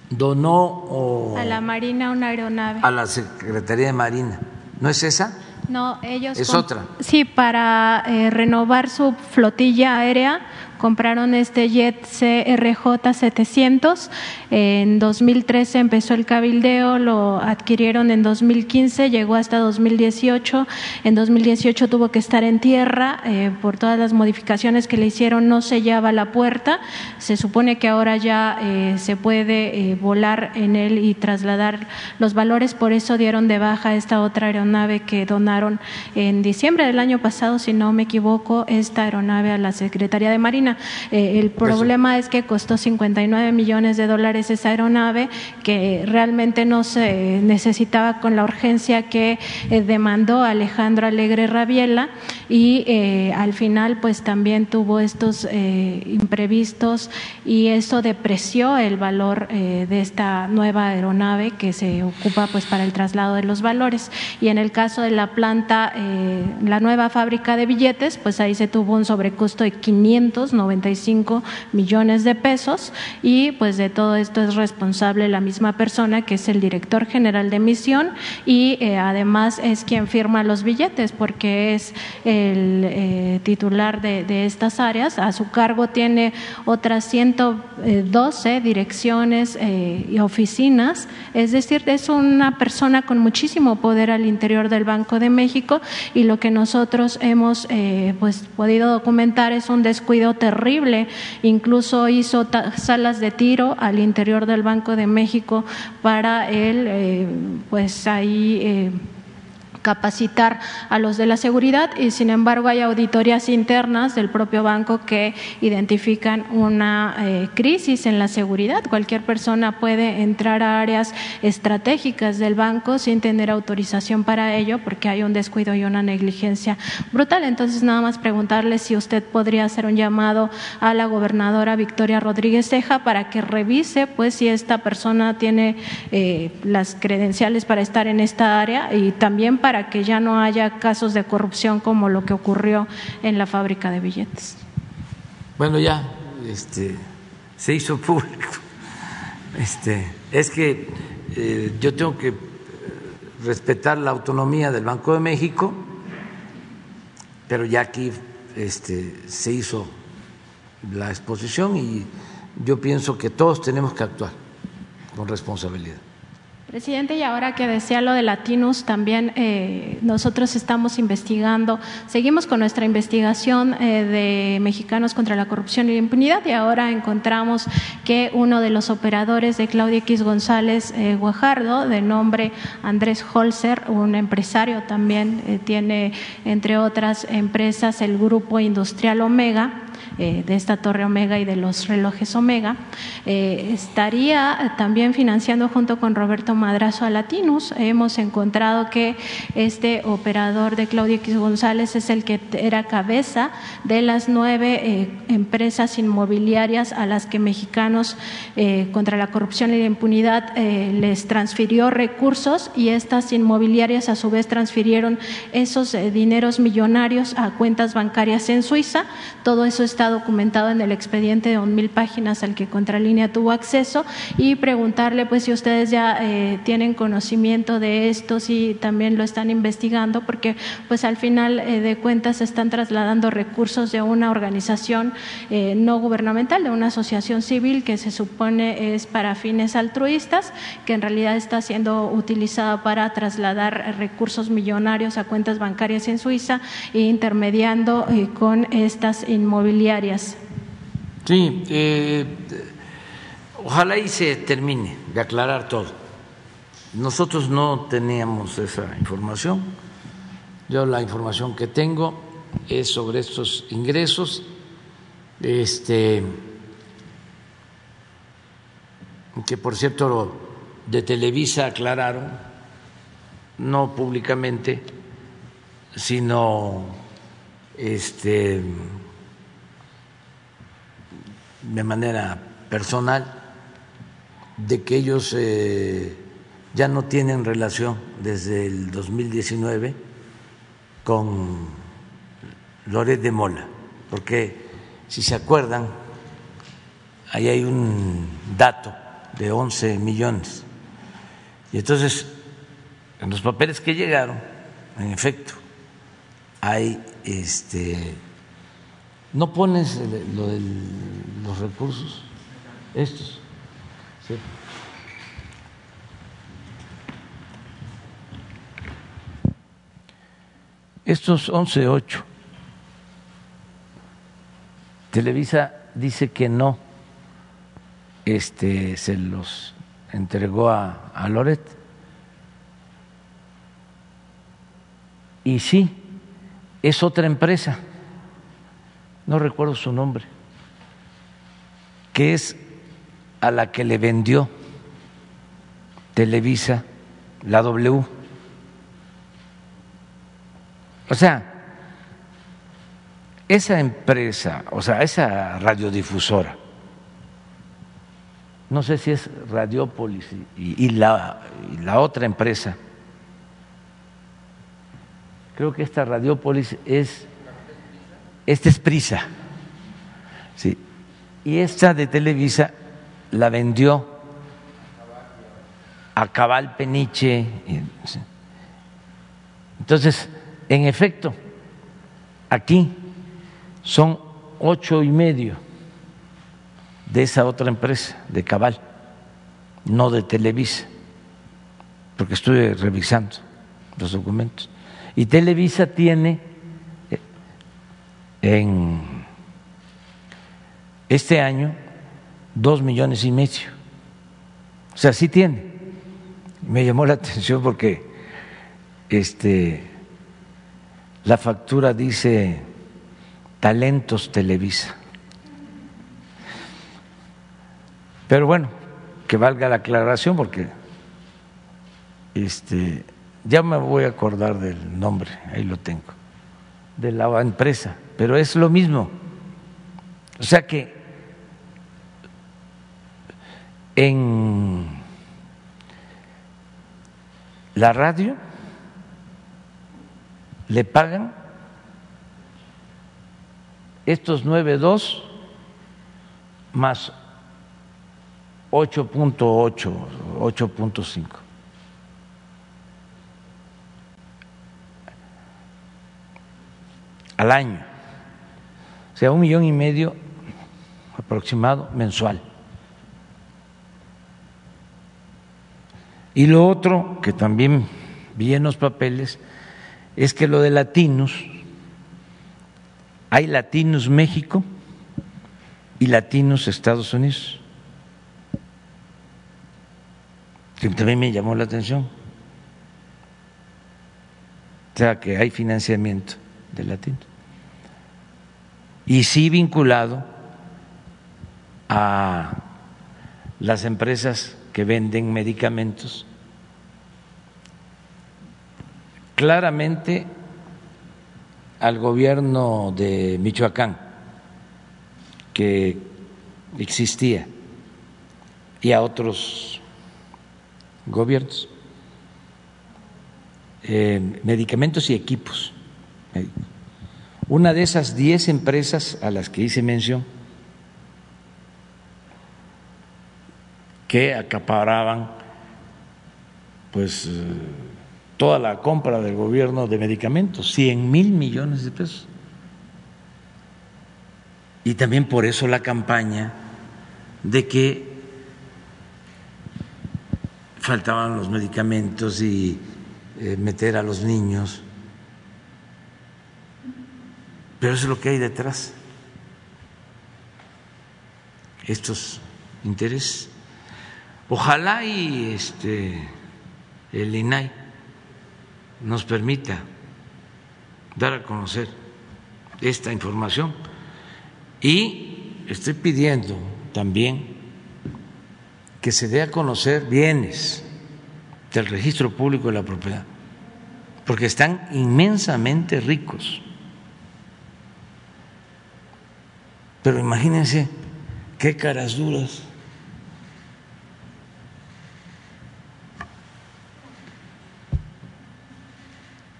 donó a la Marina una aeronave. A la Secretaría de Marina. ¿No es esa? No, ellos. Es otra. Sí, para eh, renovar su flotilla aérea compraron este jet CRJ 700. En 2013 empezó el cabildeo, lo adquirieron en 2015, llegó hasta 2018. En 2018 tuvo que estar en tierra eh, por todas las modificaciones que le hicieron, no sellaba la puerta. Se supone que ahora ya eh, se puede eh, volar en él y trasladar los valores, por eso dieron de baja esta otra aeronave que donaron en diciembre del año pasado, si no me equivoco, esta aeronave a la Secretaría de Marina. Eh, el problema es que costó 59 millones de dólares esa aeronave, que realmente no se necesitaba con la urgencia que eh, demandó Alejandro Alegre Rabiela y eh, al final pues también tuvo estos imprevistos y eso depreció el valor de esta nueva aeronave que se ocupa pues para el traslado de los valores. Y en el caso de la planta la nueva fábrica de billetes pues ahí se tuvo un sobrecosto de 500 95 millones de pesos y pues de todo esto es responsable la misma persona que es el director general de emisión y eh, además es quien firma los billetes porque es el eh, titular de, estas áreas. A su cargo tiene otras 112 direcciones eh, y oficinas, es decir, es una persona con muchísimo poder al interior del Banco de México y lo que nosotros hemos pues podido documentar es un descuido terrible terrible. Incluso hizo salas de tiro al interior del Banco de México para él, eh, pues ahí. Eh, capacitar a los de la seguridad y sin embargo hay auditorías internas del propio banco que identifican una eh, crisis en la seguridad. Cualquier persona puede entrar a áreas estratégicas del banco sin tener autorización para ello porque hay un descuido y una negligencia brutal. Entonces nada más preguntarle si usted podría hacer un llamado a la gobernadora Victoria Rodríguez Ceja para que revise pues si esta persona tiene eh, las credenciales para estar en esta área y también para que ya no haya casos de corrupción como lo que ocurrió en la fábrica de billetes. Bueno, ya este, se hizo público. Este, es que eh, yo tengo que respetar la autonomía del Banco de México, pero ya aquí este, se hizo la exposición y yo pienso que todos tenemos que actuar con responsabilidad. Presidente, y ahora que decía lo de Latinus, también eh, nosotros estamos investigando, seguimos con nuestra investigación eh, de Mexicanos contra la Corrupción y la Impunidad y ahora encontramos que uno de los operadores de Claudia X González eh, Guajardo, de nombre Andrés Holzer, un empresario también, tiene entre otras empresas el grupo industrial Omega, de esta torre Omega y de los relojes Omega, estaría también financiando junto con Roberto Madrazo a Latinus. Hemos encontrado que este operador de Claudia X González es el que era cabeza de las nueve empresas inmobiliarias a las que mexicanos contra la corrupción y la impunidad les transfirió recursos y estas inmobiliarias a su vez transfirieron esos eh, dineros millonarios a cuentas bancarias en Suiza. Todo eso está documentado en el expediente de un mil páginas al que Contralínea tuvo acceso y preguntarle pues si ustedes ya eh, tienen conocimiento de esto, si también lo están investigando, porque pues al final eh, de cuentas están trasladando recursos de una organización no gubernamental, de una asociación civil que se supone es para fines altruistas, que en realidad está siendo utilizada para trasladar recursos millonarios a cuentas bancarias en Suiza e intermediando eh, con estas inmobiliarias. Sí, eh, ojalá y se termine de aclarar todo. Nosotros no teníamos esa información. Yo la información que tengo es sobre estos ingresos. Este, que por cierto de Televisa aclararon, no públicamente, sino este, de manera personal, de que ellos eh, ya no tienen relación desde el 2019 con Loret de Mola, porque si se acuerdan, ahí hay un dato de 11 millones. Y entonces, en los papeles que llegaron, en efecto, hay este no pones lo de los recursos estos ¿sí? estos 11.8 Televisa dice que no. Este se los entregó a, a Loret. Y sí es otra empresa, no recuerdo su nombre, que es a la que le vendió Televisa la W. O sea, esa empresa, o sea, esa radiodifusora, no sé si es Radiopolis y, la, y la otra empresa, creo que esta Radiópolis es, esta es Prisa, sí, y esta de Televisa la vendió a Cabal Peniche. Entonces, en efecto, aquí son ocho y medio de esa otra empresa, de Cabal, no de Televisa, porque estuve revisando los documentos. Y Televisa tiene en este año dos millones y medio. O sea, sí tiene. Me llamó la atención porque este, la factura dice talentos Televisa. Pero bueno, que valga la aclaración porque este ya me voy a acordar del nombre, ahí lo tengo, de la empresa, pero es lo mismo. O sea que en la radio le pagan estos 9.2 más 8.8, 8.5. al año, sea, un millón y medio aproximado mensual. Y lo otro que también vi en los papeles es que lo de Latinos, hay Latinos México y Latinos Estados Unidos, que también me llamó la atención. O sea, que hay financiamiento de Latinos y sí vinculado a las empresas que venden medicamentos. Claramente al gobierno de Michoacán que existía y a otros gobiernos, eh, medicamentos y equipos. Una de esas diez empresas a las que hice mención, que acaparaban pues eh, toda la compra del gobierno de medicamentos, 100 mil millones de pesos. Y también por eso la campaña de que faltaban los medicamentos y eh, meter a los niños. Pero eso es lo que hay detrás. Estos intereses. Ojalá y este el INAI nos permita dar a conocer esta información y estoy pidiendo también que se dé a conocer bienes del registro público de la propiedad, porque están inmensamente ricos. Pero imagínense qué caras duras.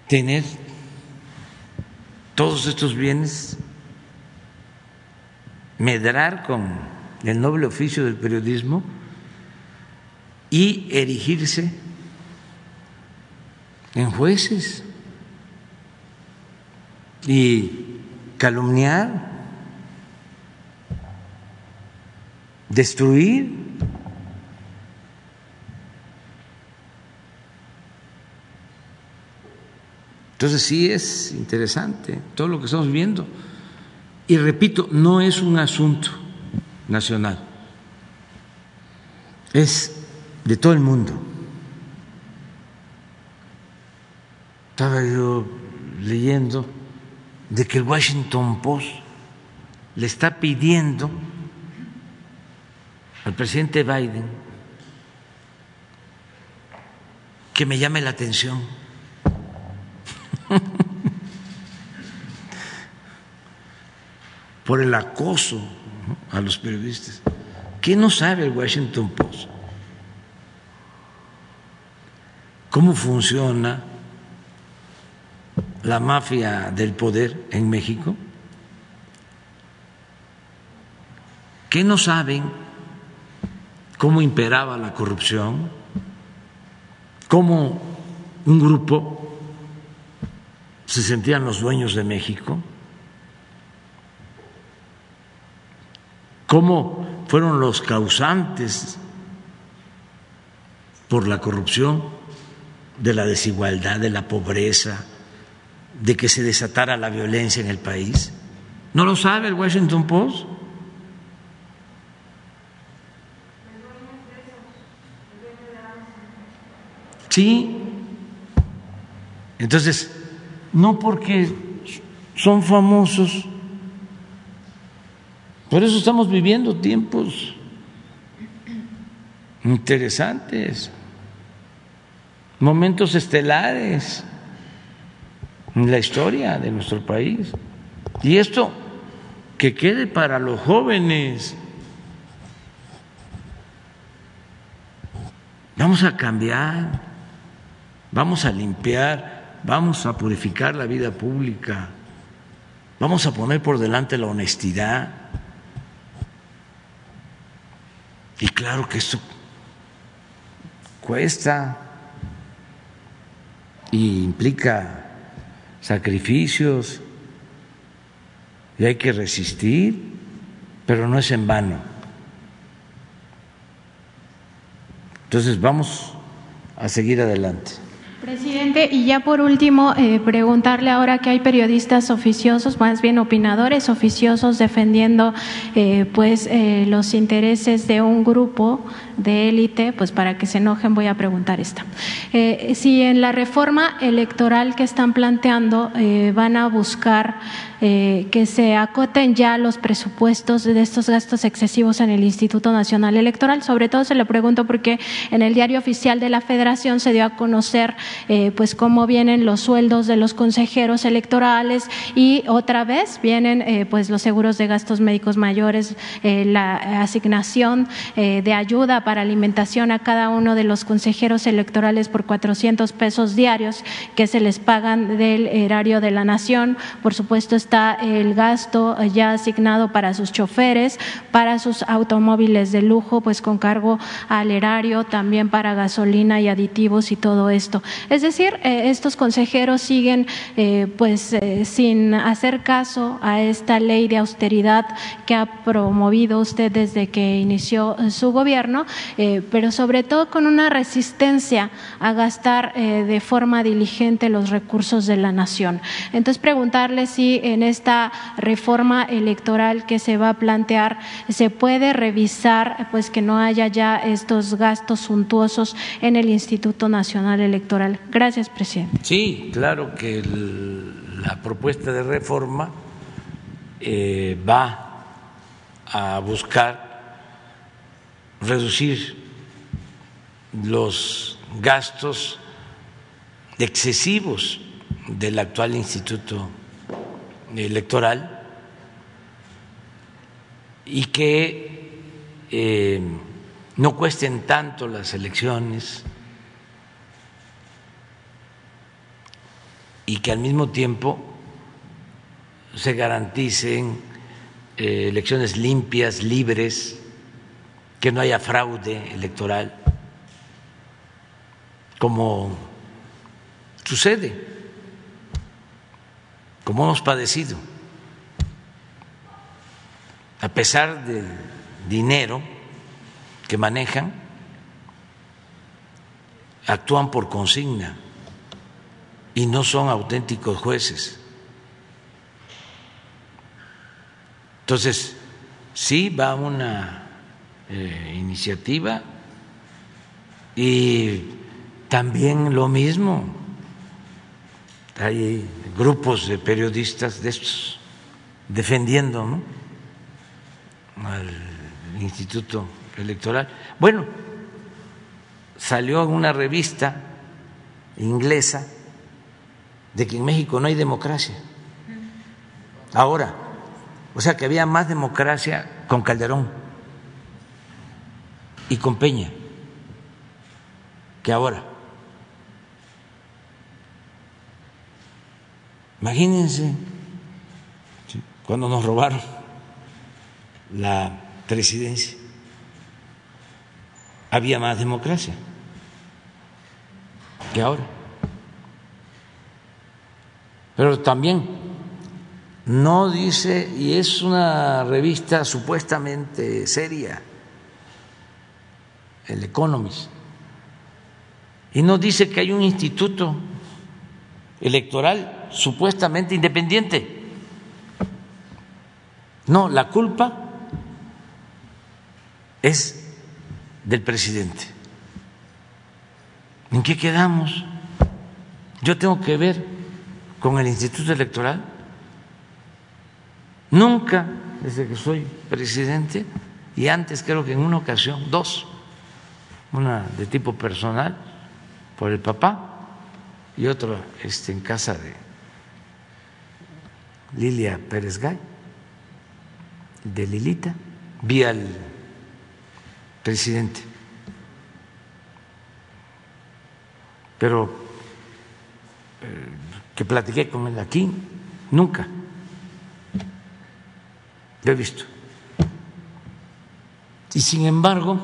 Tener todos estos bienes, medrar con el noble oficio del periodismo y erigirse en jueces y calumniar, destruir. Entonces sí es interesante todo lo que estamos viendo. Y repito, no es un asunto nacional, es de todo el mundo. Estaba yo leyendo de que el Washington Post le está pidiendo al presidente Biden que me llame la atención. por el acoso a los periodistas. ¿Qué no sabe el Washington Post? cómo funciona la mafia del poder en México, que no saben cómo imperaba la corrupción, cómo un grupo se sentían los dueños de México, cómo fueron los causantes por la corrupción de la desigualdad, de la pobreza, de que se desatara la violencia en el país. ¿No lo sabe el Washington Post? Sí. Entonces, no porque son famosos, por eso estamos viviendo tiempos interesantes momentos estelares en la historia de nuestro país. Y esto que quede para los jóvenes. Vamos a cambiar, vamos a limpiar, vamos a purificar la vida pública, vamos a poner por delante la honestidad. Y claro que esto cuesta y implica sacrificios y hay que resistir, pero no es en vano. Entonces vamos a seguir adelante. Presidente, y ya por último, eh, preguntarle ahora que hay periodistas oficiosos, más bien opinadores oficiosos, defendiendo eh, pues eh, los intereses de un grupo de élite, pues para que se enojen voy a preguntar esta. si en la reforma electoral que están planteando van a buscar eh, que se acoten ya los presupuestos de estos gastos excesivos en el Instituto Nacional Electoral. Sobre todo se le pregunto porque en el diario oficial de la Federación se dio a conocer eh, pues cómo vienen los sueldos de los consejeros electorales y otra vez vienen eh, pues los seguros de gastos médicos mayores, la asignación de ayuda para alimentación a cada uno de los consejeros electorales por 400 pesos diarios que se les pagan del erario de la nación. Por supuesto, está el gasto ya asignado para sus choferes, para sus automóviles de lujo, pues con cargo al erario, también para gasolina y aditivos y todo esto. Es decir, eh, estos consejeros siguen eh, pues eh, sin hacer caso a esta ley de austeridad que ha promovido usted desde que inició su gobierno, pero sobre todo con una resistencia a gastar de forma diligente los recursos de la nación. Entonces, preguntarle si esta reforma electoral que se va a plantear se puede revisar pues que no haya ya estos gastos suntuosos en el Instituto Nacional Electoral. Gracias, presidente. Sí, claro que la propuesta de reforma eh, va a buscar reducir los gastos excesivos del actual Instituto electoral y que eh, no cuesten tanto las elecciones y que al mismo tiempo se garanticen eh, elecciones limpias, libres, que no haya fraude electoral, como sucede como hemos padecido, a pesar del dinero que manejan, actúan por consigna y no son auténticos jueces. Entonces, sí va una eh, iniciativa y también lo mismo. Hay grupos de periodistas de estos defendiendo al Instituto Electoral. Bueno, salió una revista inglesa de que en México no hay democracia. Ahora, o sea que había más democracia con Calderón y con Peña que ahora. Imagínense cuando nos robaron la presidencia. Había más democracia que ahora. Pero también no dice, y es una revista supuestamente seria, el Economist, y no dice que hay un instituto electoral supuestamente independiente. No, la culpa es del presidente. ¿En qué quedamos? Yo tengo que ver con el Instituto Electoral. Nunca, desde que soy presidente, y antes creo que en una ocasión, dos, una de tipo personal por el papá y otra este, en casa de Lilia Pérez Gay, de Lilita, vi al presidente. Pero eh, que platiqué con él aquí, nunca. Lo he visto. Y sin embargo,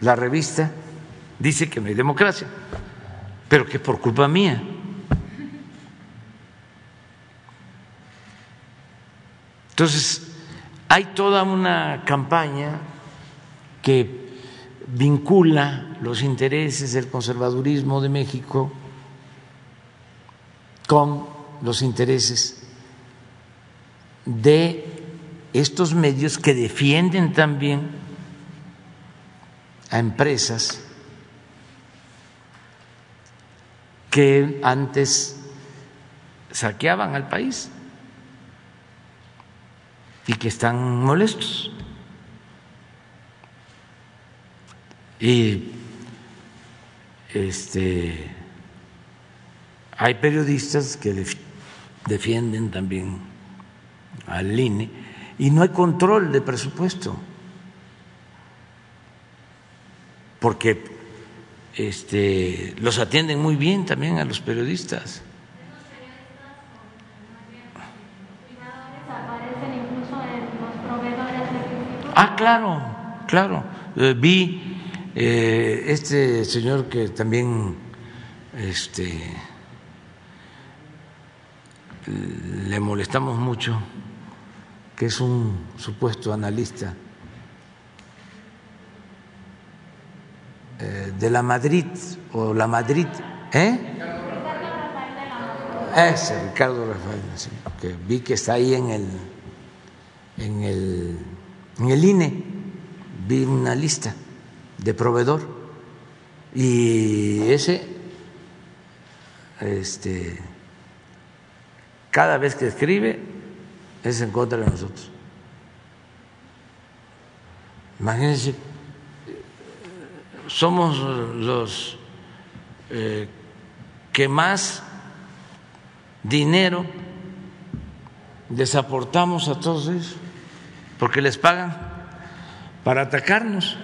la revista dice que no hay democracia, pero que por culpa mía. Entonces, hay toda una campaña que vincula los intereses del conservadurismo de México con los intereses de estos medios que defienden también a empresas que antes saqueaban al país y que están molestos. Y este hay periodistas que defienden también al INE y no hay control de presupuesto. Porque este, los atienden muy bien también a los periodistas. Ah, claro, claro. Eh, vi eh, este señor que también este, le molestamos mucho, que es un supuesto analista eh, de la Madrid o la Madrid, ¿eh? Ese, Ricardo Rafael, que vi que está ahí en el, en el en el INE vi una lista de proveedor y ese, este, cada vez que escribe es en contra de nosotros. Imagínense, somos los eh, que más dinero desaportamos a todos ellos porque les pagan para atacarnos.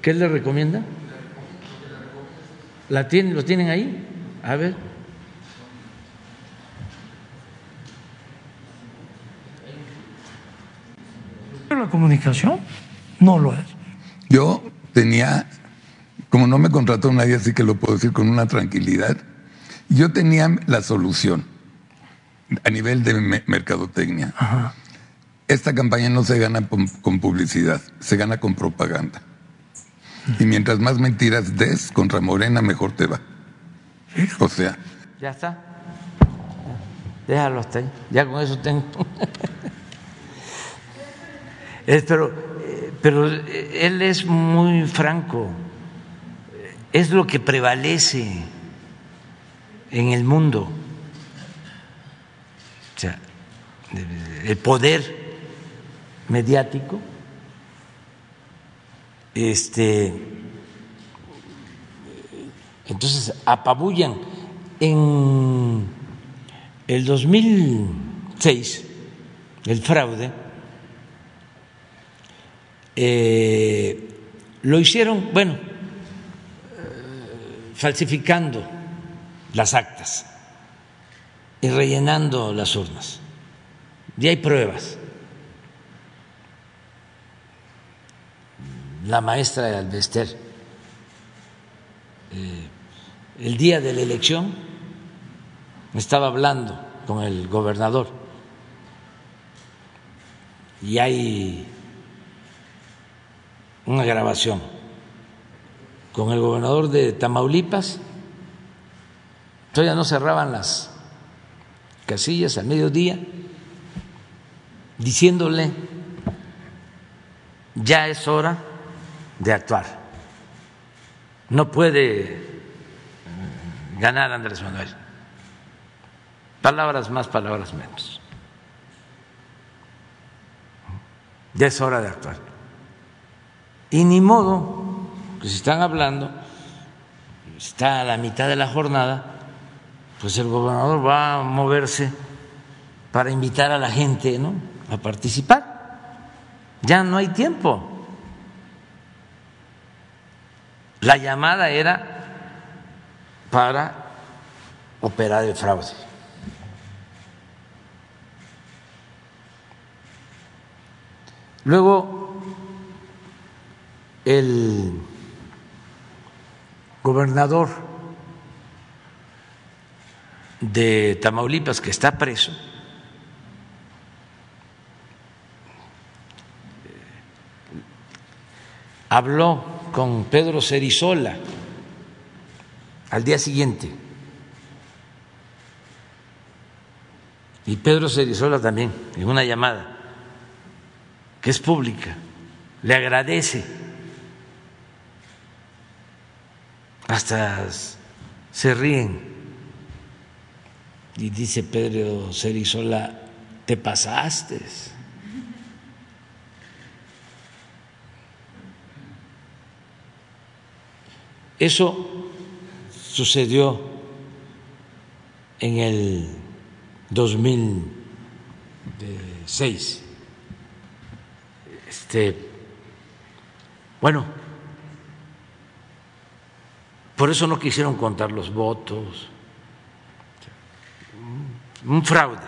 ¿Qué le recomienda? ¿La tienen, ¿Lo tienen ahí? A ver. La comunicación no lo es. Yo tenía, como no me contrató nadie, así que lo puedo decir con una tranquilidad, yo tenía la solución a nivel de mercadotecnia. Esta campaña no se gana con, publicidad, se gana con propaganda. Y mientras más mentiras des contra Morena, mejor te va. O sea. Ya está. Déjalo hasta ahí. Ya con eso tengo. pero, pero él es muy franco. Es lo que prevalece en el mundo. O sea, el poder mediático este entonces apabullan en el 2006 el fraude eh, lo hicieron bueno eh, falsificando las actas y rellenando las urnas. Y hay pruebas. La maestra de Albester, eh, el día de la elección, estaba hablando con el gobernador y hay una grabación con el gobernador de Tamaulipas Todavía no cerraban las casillas al mediodía, diciéndole, ya es hora de actuar. No puede ganar Andrés Manuel. Palabras más, palabras menos. Ya es hora de actuar. Y ni modo, que si están hablando, está a la mitad de la jornada, pues el gobernador va a moverse para invitar a la gente ¿no? a participar. Ya no hay tiempo. La llamada era para operar el fraude. Luego, el gobernador de Tamaulipas que está preso, eh, habló con Pedro Cerizola al día siguiente. Y Pedro Cerizola también, en una llamada que es pública, le agradece. Hasta se ríen y dice Pedro Cerizola, te pasaste. Eso sucedió en el 2006. Este, bueno, por eso no quisieron contar los votos. Un fraude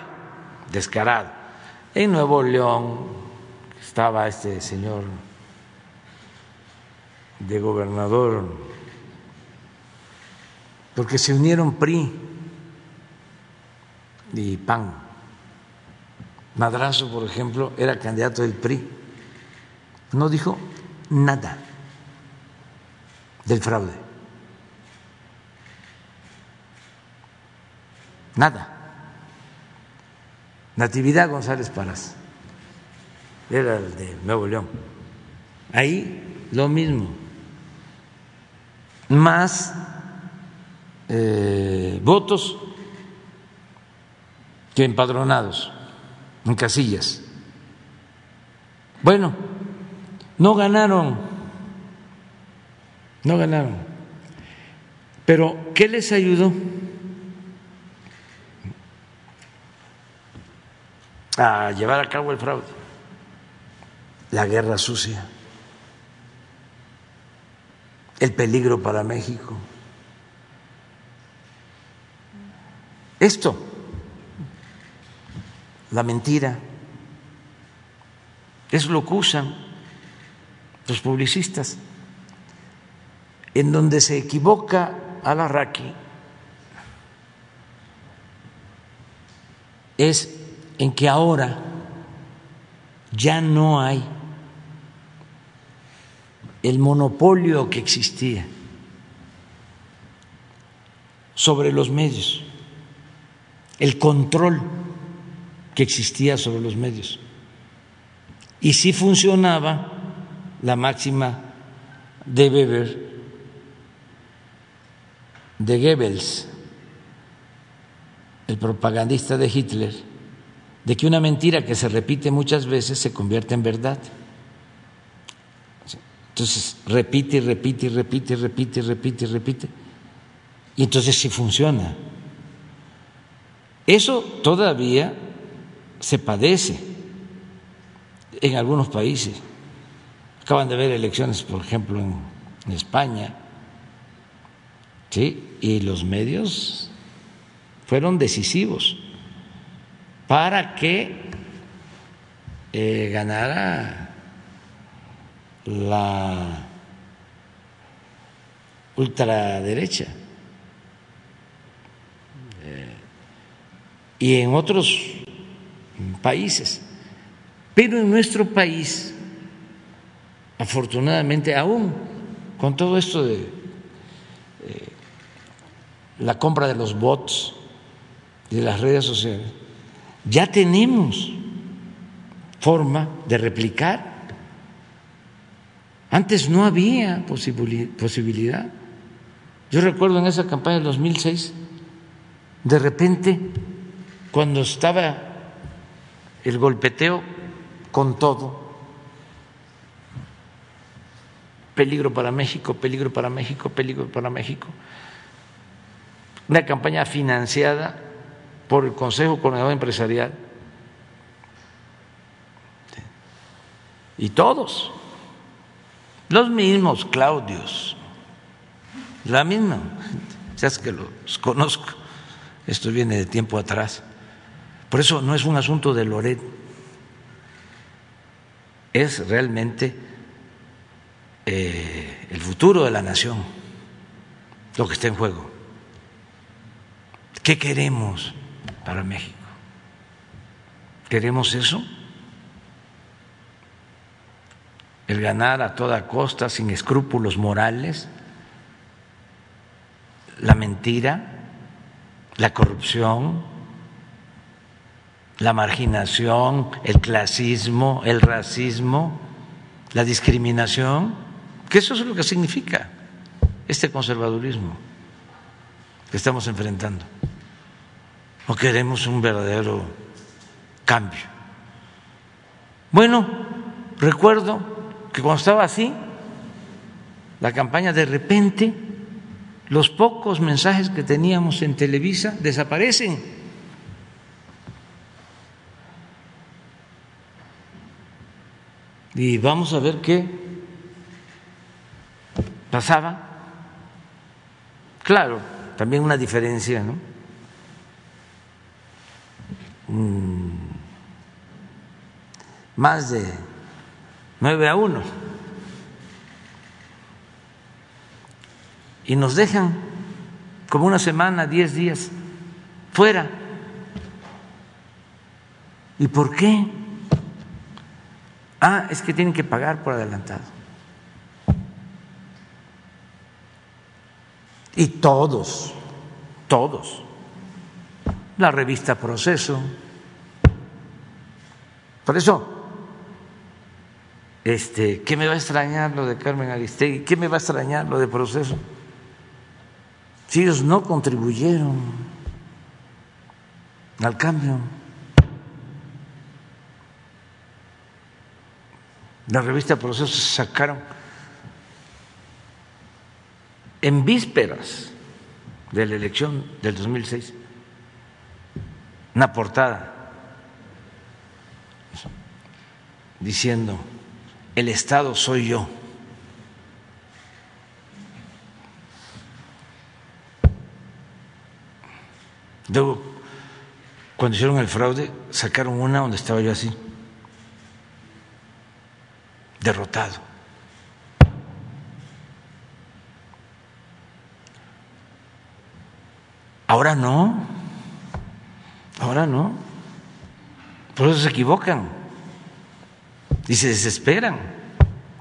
descarado. En Nuevo León estaba este señor de gobernador porque se unieron PRI y PAN. Madrazo, por ejemplo, era candidato del PRI. No dijo nada del fraude. Nada. Natividad González Paras era el de Nuevo León. Ahí lo mismo. Más eh, votos que empadronados en casillas. Bueno, no ganaron, no ganaron. Pero, ¿qué les ayudó? A llevar a cabo el fraude. La guerra sucia. El peligro para México. Esto, la mentira, es lo que usan los publicistas, en donde se equivoca a la Raki es en que ahora ya no hay el monopolio que existía sobre los medios el control que existía sobre los medios. Y si funcionaba la máxima de Weber, de Goebbels, el propagandista de Hitler, de que una mentira que se repite muchas veces se convierte en verdad. Entonces repite y repite y repite y repite y repite y repite. Y entonces sí funciona. Eso todavía se padece en algunos países. Acaban de ver elecciones, por ejemplo, en, España, ¿sí? y los medios fueron decisivos para que eh, ganara la ultraderecha. y en otros países. Pero en nuestro país, afortunadamente, aún con todo esto de eh, la compra de los bots, de las redes sociales, ya tenemos forma de replicar. Antes no había posibilidad. Yo recuerdo en esa campaña del 2006, de repente cuando estaba el golpeteo con todo, peligro para México, peligro para México, peligro para México, una campaña financiada por el Consejo Coordinador Empresarial. Y todos, los mismos Claudios, la misma, ya es que los conozco, esto viene de tiempo atrás. Por eso no es un asunto de Loret, es realmente eh, el futuro de la nación. Lo que está en juego. ¿Qué queremos para México? ¿Queremos eso? el ganar a toda costa, sin escrúpulos morales, la mentira, la corrupción, la marginación, el clasismo, el racismo, la discriminación, que eso es lo que significa este conservadurismo que estamos enfrentando. ¿O queremos un verdadero cambio? Bueno, recuerdo que cuando estaba así, la campaña de repente, los pocos mensajes que teníamos en Televisa desaparecen. Y vamos a ver qué pasaba. Claro, también una diferencia, ¿no? Mm, más de nueve a uno y nos dejan como una semana, diez días fuera. ¿Y por qué? Ah, es que tienen que pagar por adelantado. Y todos, todos, la revista Proceso. Por eso, este, ¿qué me va a extrañar lo de Carmen Aristegui? ¿Qué me va a extrañar lo de Proceso? Si ellos no contribuyeron al cambio. La revista Proceso sacaron en vísperas de la elección del 2006 una portada diciendo, el Estado soy yo. Luego, cuando hicieron el fraude, sacaron una donde estaba yo así, derrotado. Ahora no, ahora no. Por eso se equivocan y se desesperan,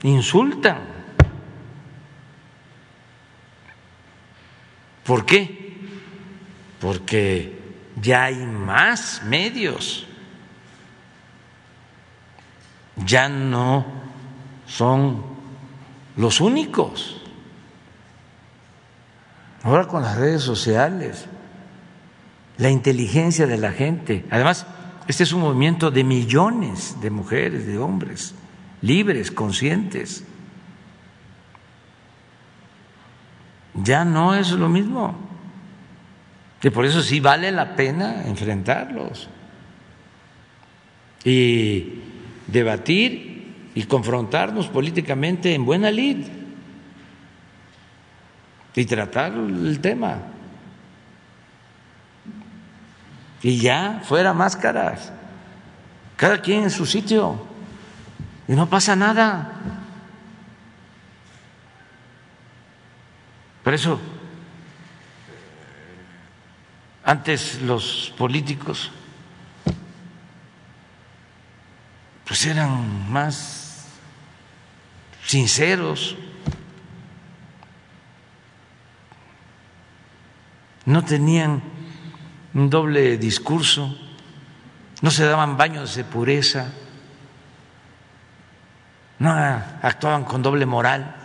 insultan. ¿Por qué? Porque ya hay más medios, ya no son los únicos. Ahora con las redes sociales, la inteligencia de la gente. Además, este es un movimiento de millones de mujeres, de hombres, libres, conscientes. Ya no es lo mismo. Y por eso sí vale la pena enfrentarlos y debatir y confrontarnos políticamente en buena lid y tratar el tema y ya fuera máscaras, cada quien en su sitio. Y no pasa nada. Por eso, antes los políticos pues eran más sinceros, no tenían un doble discurso, no se daban baños de pureza, no actuaban con doble moral.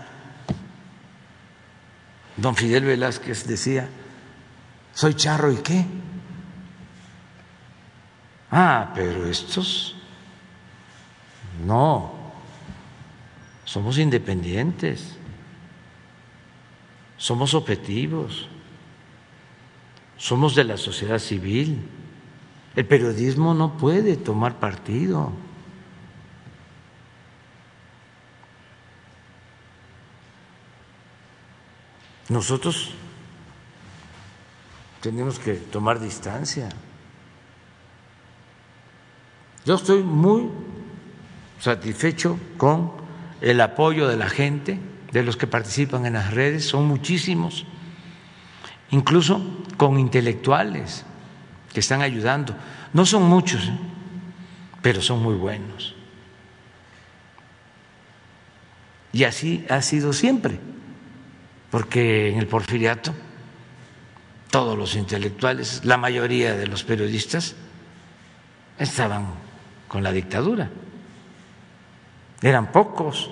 Don Fidel Velázquez decía, soy charro y qué. Ah, pero estos no, somos independientes, somos objetivos somos de la sociedad civil. El periodismo no puede tomar partido. Nosotros tenemos que tomar distancia. Yo estoy muy satisfecho con el apoyo de la gente, de los que participan en las redes, son muchísimos incluso con intelectuales que están ayudando. No son muchos, ¿eh? pero son muy buenos. Y así ha sido siempre, porque en el porfiriato todos los intelectuales, la mayoría de los periodistas estaban con la dictadura. Eran pocos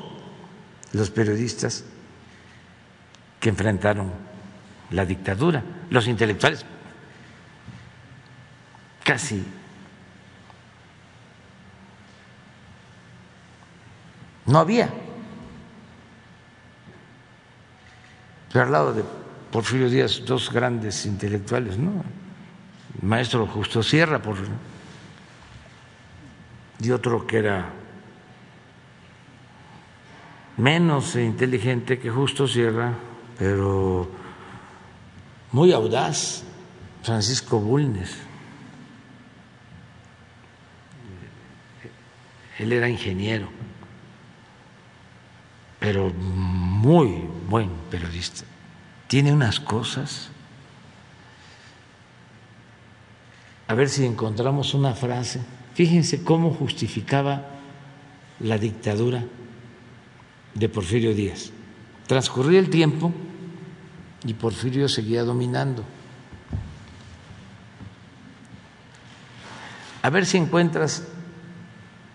los periodistas que enfrentaron la dictadura, los intelectuales casi no había. Pero al lado de Porfirio Díaz, dos grandes intelectuales, ¿no? El maestro Justo Sierra por, y otro que era menos inteligente que Justo Sierra, pero muy audaz, Francisco Bulnes. Él era ingeniero, pero muy buen periodista. Tiene unas cosas. A ver si encontramos una frase. Fíjense cómo justificaba la dictadura de Porfirio Díaz. Transcurría el tiempo y Porfirio seguía dominando. A ver si encuentras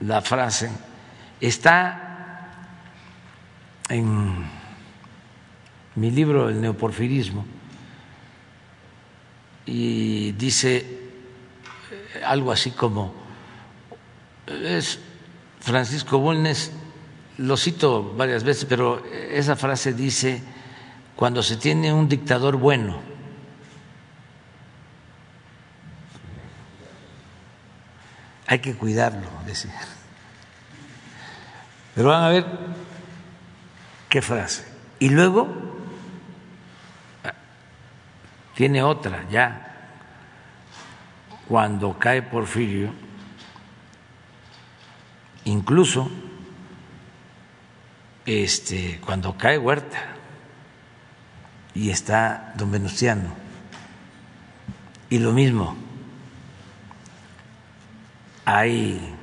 la frase. Está en mi libro El neoporfirismo y dice algo así como es Francisco Bulnes lo cito varias veces, pero esa frase dice, cuando se tiene un dictador bueno, hay que cuidarlo, decía. Pero van a ver qué frase. Y luego tiene otra, ya, cuando cae Porfirio, incluso este, cuando cae Huerta y está don Venustiano. Y lo mismo, hay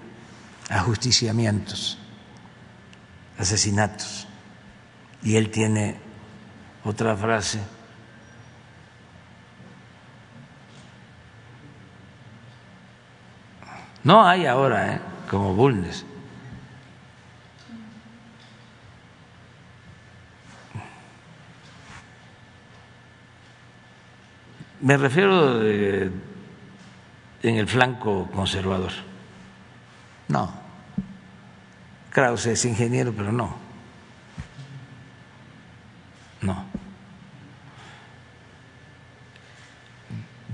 ajusticiamientos, asesinatos. Y él tiene otra frase. No hay ahora, ¿eh? como Bulnes Me refiero en el flanco conservador. No. Krause es ingeniero, pero no. No.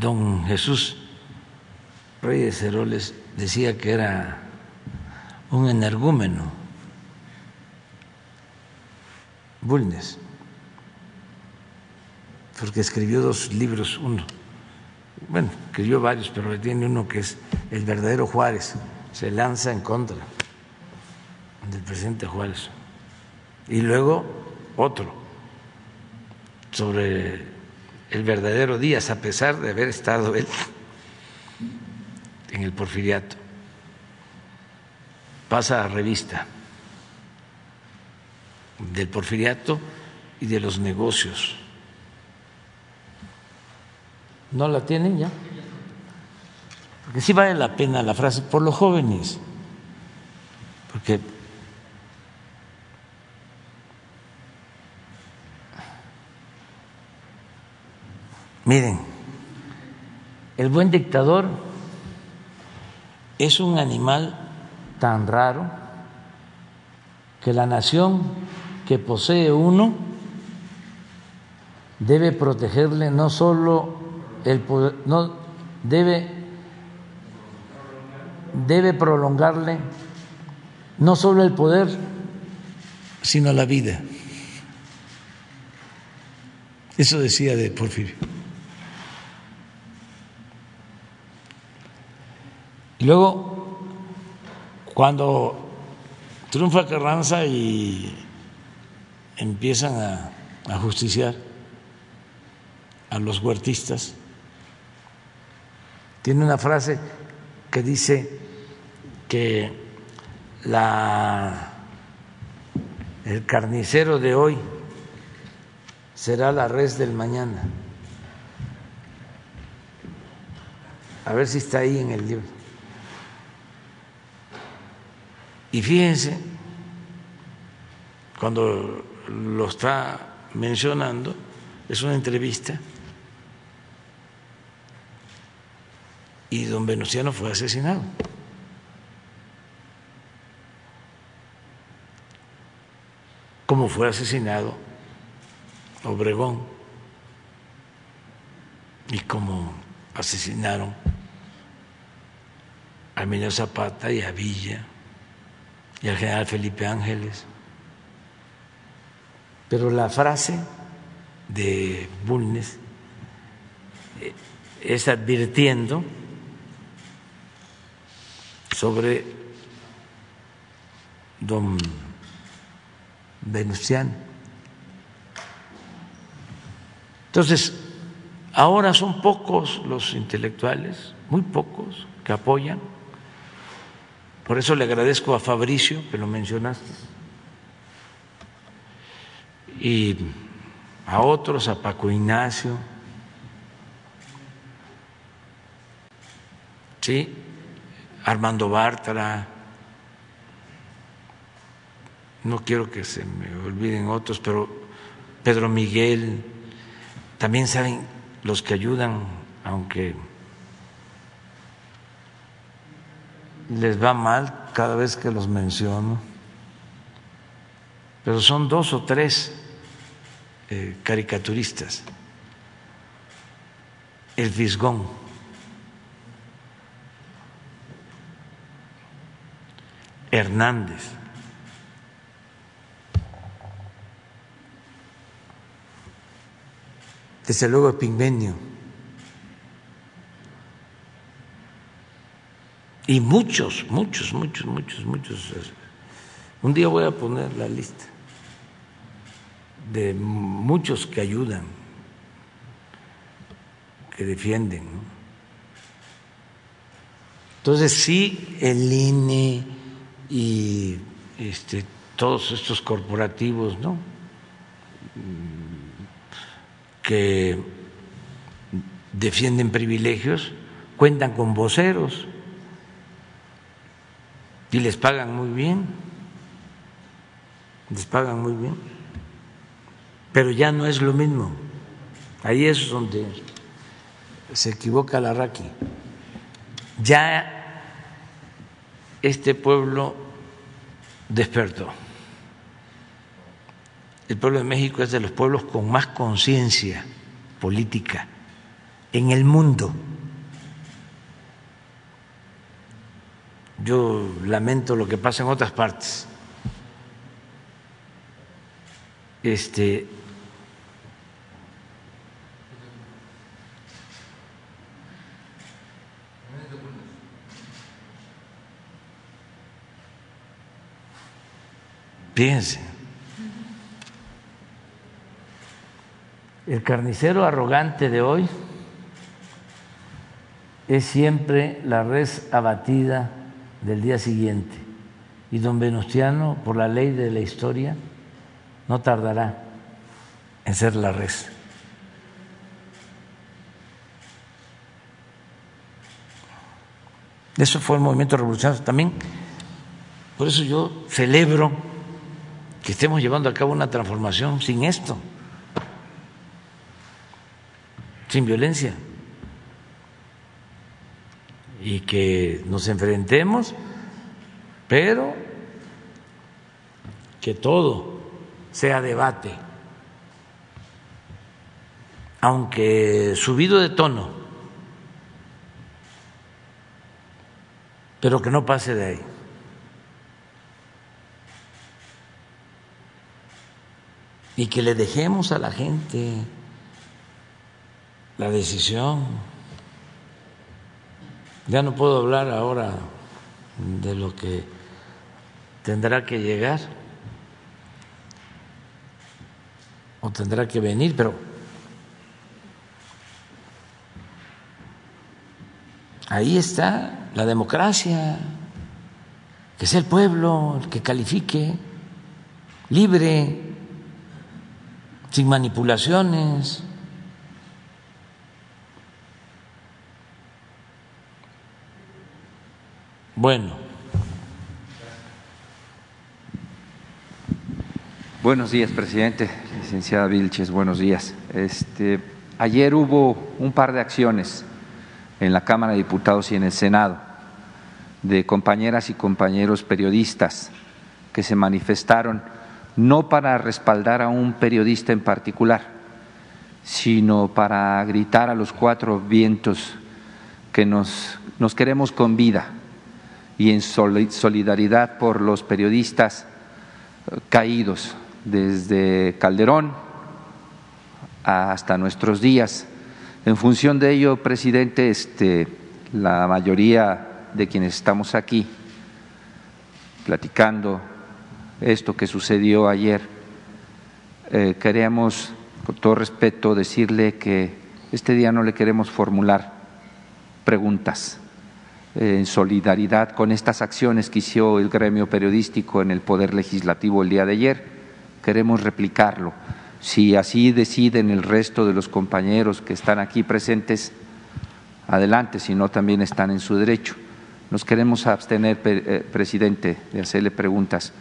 Don Jesús Reyes Heroles decía que era un energúmeno. Bulnes porque escribió dos libros, uno, bueno, escribió varios, pero tiene uno que es El verdadero Juárez, se lanza en contra del presidente Juárez. Y luego otro, sobre el verdadero Díaz, a pesar de haber estado él en el porfiriato. Pasa a revista del porfiriato y de los negocios ¿No la tienen ya? Porque sí vale la pena la frase por los jóvenes. Porque miren, el buen dictador es un animal tan raro que la nación que posee uno debe protegerle no solo el poder, no debe debe prolongarle no solo el poder, sino la vida. Eso decía de Porfirio. Y luego, cuando triunfa Carranza y empiezan a, a justiciar a los huertistas, tiene una frase que dice que el carnicero de hoy será la res del mañana. A ver si está ahí en el libro. Y fíjense, cuando lo está mencionando, es una entrevista, y don Venustiano fue asesinado. Como fue asesinado Obregón y como asesinaron a Emilio Zapata y a Villa y al general Felipe Ángeles. Pero la frase de Bulnes eh, es advirtiendo sobre don Venustiano. Entonces, ahora son pocos los intelectuales, muy pocos, que apoyan. Por eso le agradezco a Fabricio que lo mencionaste y a otros, a Paco Ignacio, ¿sí? Armando Bartra, no quiero que se me olviden otros, pero Pedro Miguel, también saben los que ayudan, aunque les va mal cada vez que los menciono, pero son dos o tres eh, caricaturistas. El Fisgón. Hernández. Desde luego Epigmenio. Y muchos, muchos, muchos, muchos, muchos. Un día voy a poner la lista de muchos que ayudan, que defienden. Entonces sí, el INE y este, todos estos corporativos, ¿no? que defienden privilegios, cuentan con voceros y les pagan muy bien, les pagan muy bien pero ya no es lo mismo. Ahí es donde se equivoca la Raqui. Ya este pueblo despertó. El pueblo de México es de los pueblos con más conciencia política en el mundo. Yo lamento lo que pasa en otras partes. Este, Fíjense. El carnicero arrogante de hoy es siempre la res abatida del día siguiente. Y don Venustiano, por la ley de la historia, no tardará en ser la res. Eso fue el movimiento revolucionario también. Por eso yo celebro que estemos llevando a cabo una transformación sin esto, sin violencia, y que nos enfrentemos, pero que todo sea debate, aunque subido de tono, pero que no pase de ahí. Y que le dejemos a la gente la decisión. Ya no puedo hablar ahora de lo que tendrá que llegar o tendrá que venir, pero ahí está la democracia, que sea el pueblo el que califique libre, sin manipulaciones. Bueno. Buenos días, presidente. Licenciada Vilches, buenos días. Este, ayer hubo un par de acciones en la Cámara de Diputados y en el Senado de compañeras y compañeros periodistas que se manifestaron no para respaldar a un periodista en particular, sino para gritar a los cuatro vientos que nos, nos queremos con vida y en solidaridad por los periodistas eh, caídos desde Calderón hasta nuestros días. En función de ello, presidente, este, la mayoría de quienes estamos aquí platicando esto que sucedió ayer, eh, queremos, con todo respeto, decirle que este día no le queremos formular preguntas eh, en solidaridad con estas acciones que hizo el gremio periodístico en el Poder Legislativo el día de ayer. Queremos replicarlo. Si así deciden el resto de los compañeros que están aquí presentes, adelante, si no también están en su derecho. Nos queremos abstener, eh, presidente, de hacerle preguntas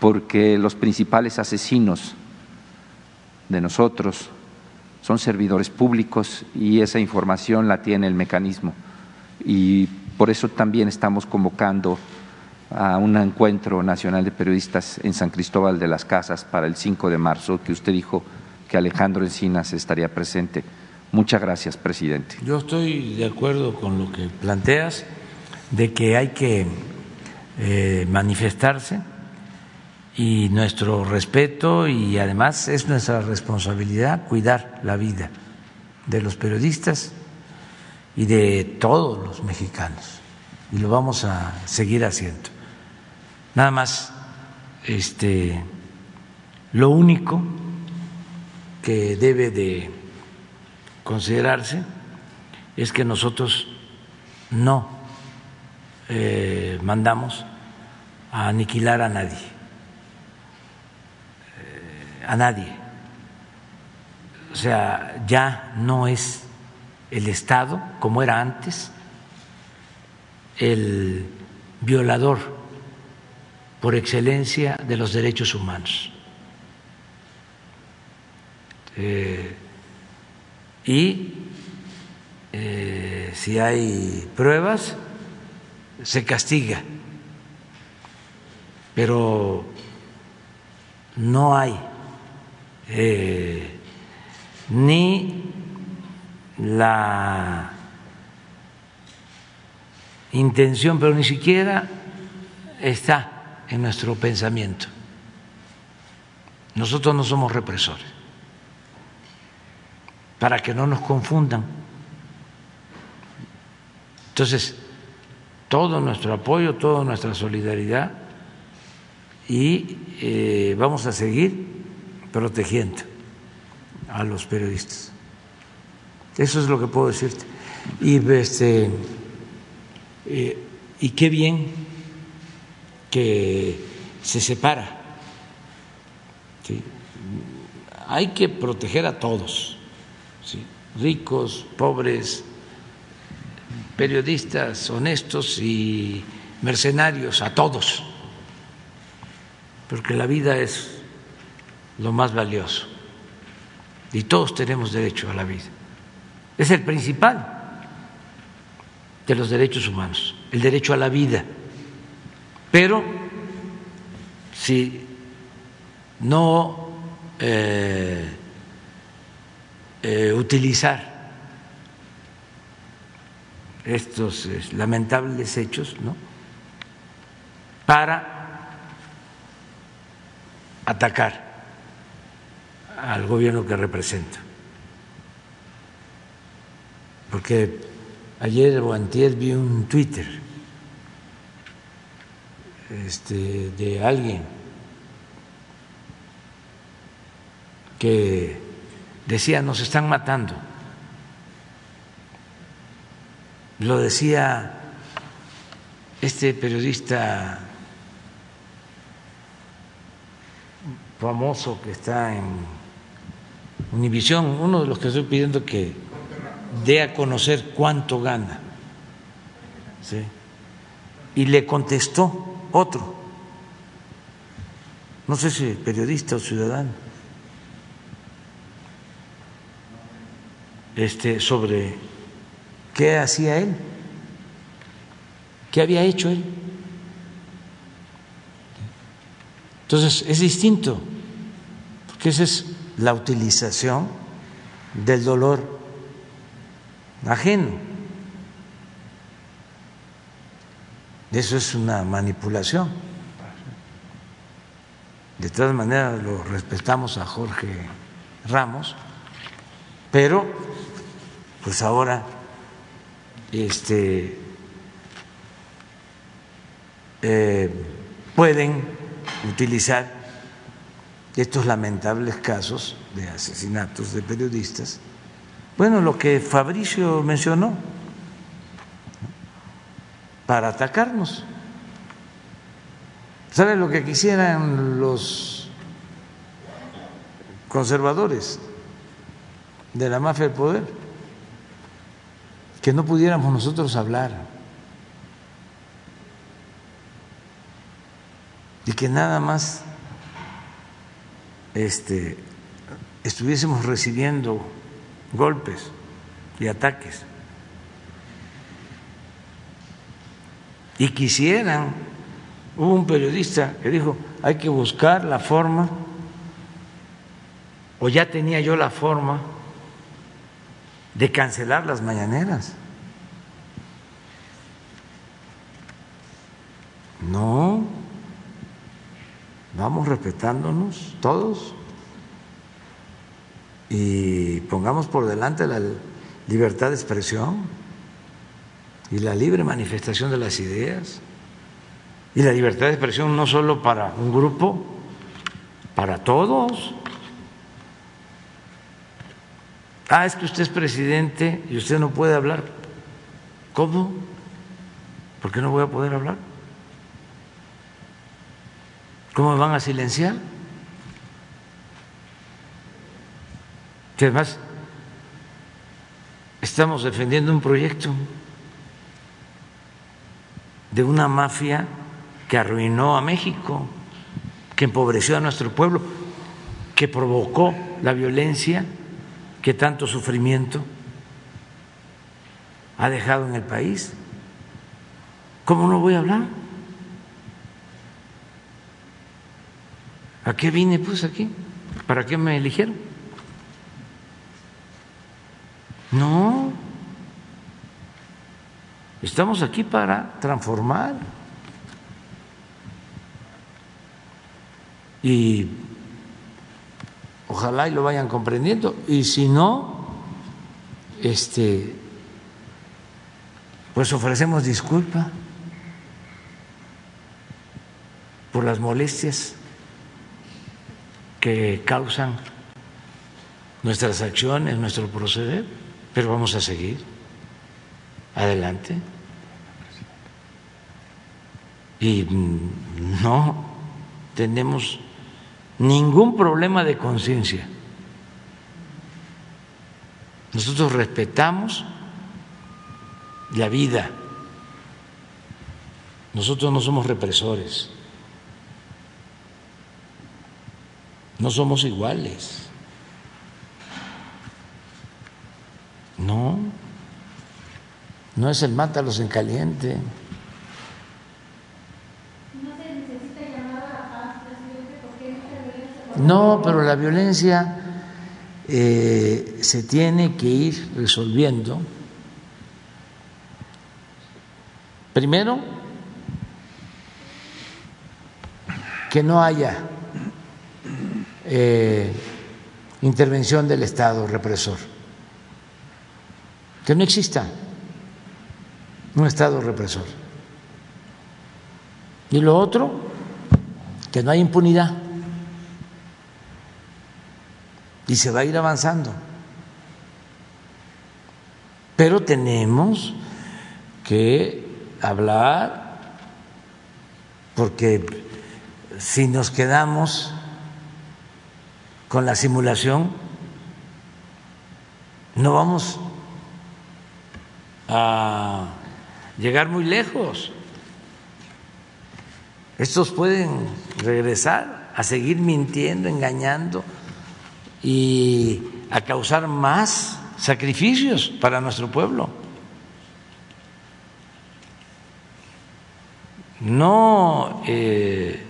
porque los principales asesinos de nosotros son servidores públicos y esa información la tiene el mecanismo. Y por eso también estamos convocando a un encuentro nacional de periodistas en San Cristóbal de las Casas para el 5 de marzo, que usted dijo que Alejandro Encinas estaría presente. Muchas gracias, presidente. Yo estoy de acuerdo con lo que planteas, de que hay que eh, manifestarse y nuestro respeto y además es nuestra responsabilidad cuidar la vida de los periodistas y de todos los mexicanos y lo vamos a seguir haciendo. Nada más este lo único que debe de considerarse es que nosotros no eh, mandamos a aniquilar a nadie a nadie. O sea, ya no es el Estado, como era antes, el violador por excelencia de los derechos humanos. Eh, y eh, si hay pruebas, se castiga, pero no hay eh, ni la intención, pero ni siquiera está en nuestro pensamiento. Nosotros no somos represores, para que no nos confundan. Entonces, todo nuestro apoyo, toda nuestra solidaridad y eh, vamos a seguir protegiendo a los periodistas. Eso es lo que puedo decirte. Y, este, eh, y qué bien que se separa. Hay que proteger a todos, ricos, pobres, periodistas honestos y mercenarios, a todos, porque la vida es lo más valioso. Y todos tenemos derecho a la vida. Es el principal de los derechos humanos, el derecho a la vida. Pero si no eh, eh, utilizar estos lamentables hechos, ¿no? Para atacar al gobierno que represento. Porque ayer o antier vi un Twitter este, de alguien que decía nos están matando. Lo decía este periodista famoso que está en Univisión, uno de los que estoy pidiendo que dé a conocer cuánto gana. ¿sí? Y le contestó otro, no sé si periodista o ciudadano, este, sobre qué hacía él, qué había hecho él. Entonces es distinto, porque esa es la utilización del dolor ajeno. Eso es una manipulación. De todas maneras lo respetamos a Jorge Ramos, pero pues ahora este eh, pueden utilizar estos lamentables casos de asesinatos de periodistas. Bueno, lo que Fabricio mencionó, para atacarnos. ¿Sabe lo que quisieran los conservadores de la mafia del poder? Que no pudiéramos nosotros hablar y que nada más este, estuviésemos recibiendo golpes y ataques y quisieran, hubo un periodista que dijo, hay que buscar la forma, o ya tenía yo la forma de cancelar las mañaneras. No, vamos respetándonos todos y pongamos por delante la libertad de expresión y la libre manifestación de las ideas y la libertad de expresión no solo para un grupo, para todos. Ah, es que usted es presidente y usted no puede hablar. ¿Cómo? ¿Por qué no voy a poder hablar? ¿Cómo van a silenciar? Que además estamos defendiendo un proyecto de una mafia que arruinó a México, que empobreció a nuestro pueblo, que provocó la violencia, que tanto sufrimiento ha dejado en el país. ¿Cómo no voy a hablar? ¿A qué vine pues aquí? ¿Para qué me eligieron? No, estamos aquí para transformar. Y ojalá y lo vayan comprendiendo. Y si no, este, pues ofrecemos disculpa por las molestias que causan nuestras acciones, nuestro proceder, pero vamos a seguir adelante. Y no tenemos ningún problema de conciencia. Nosotros respetamos la vida. Nosotros no somos represores. No somos iguales. No, no es el mátalos en caliente. No, pero la violencia eh, se tiene que ir resolviendo. Primero, que no haya eh, intervención del Estado represor, que no exista un Estado represor. Y lo otro, que no haya impunidad. Y se va a ir avanzando. Pero tenemos que hablar porque si nos quedamos con la simulación no vamos a llegar muy lejos. Estos pueden regresar a seguir mintiendo, engañando y a causar más sacrificios para nuestro pueblo. No eh,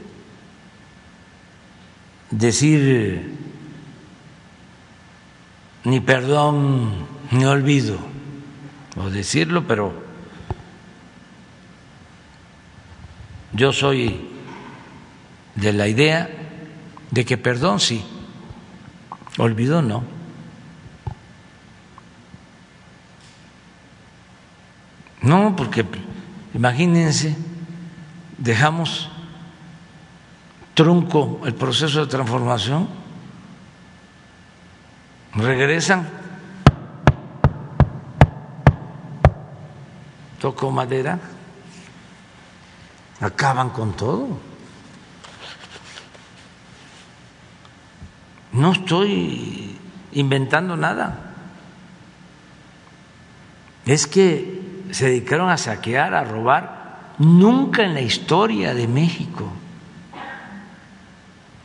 decir ni perdón ni olvido, o decirlo, pero Yo soy de la idea de que perdón sí, olvido no. No, porque imagínense, dejamos trunco el proceso de transformación, regresan, toco madera acaban con todo. No estoy inventando nada. Es que se dedicaron a saquear, a robar. Nunca en la historia de México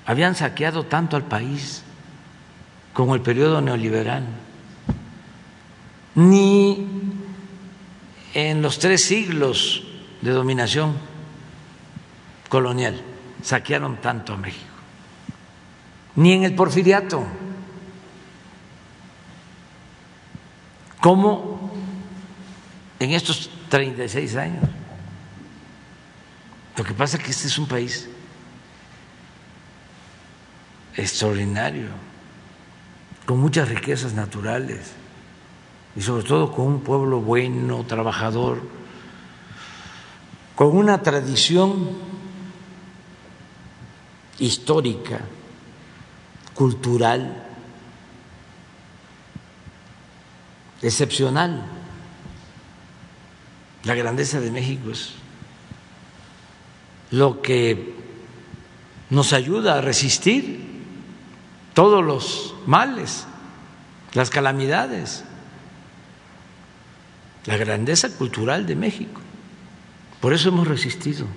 habían saqueado tanto al país como el periodo neoliberal. Ni en los tres siglos de dominación colonial saquearon tanto a México, ni en el porfiriato, como en estos 36 años. Lo que pasa es que este es un país extraordinario, con muchas riquezas naturales y sobre todo con un pueblo bueno, trabajador, con una tradición histórica, cultural, excepcional. La grandeza de México es lo que nos ayuda a resistir todos los males, las calamidades, la grandeza cultural de México. Por eso hemos resistido.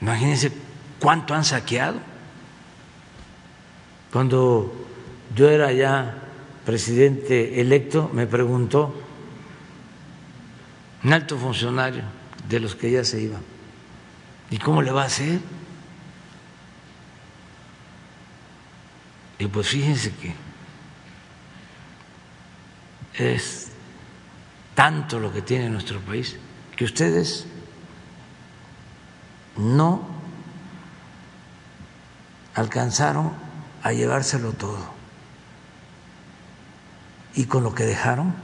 Imagínense cuánto han saqueado. Cuando yo era ya presidente electo, me preguntó un alto funcionario de los que ya se iban, ¿y cómo le va a hacer? Y pues fíjense que es tanto lo que tiene nuestro país que ustedes no alcanzaron a llevárselo todo. Y con lo que dejaron,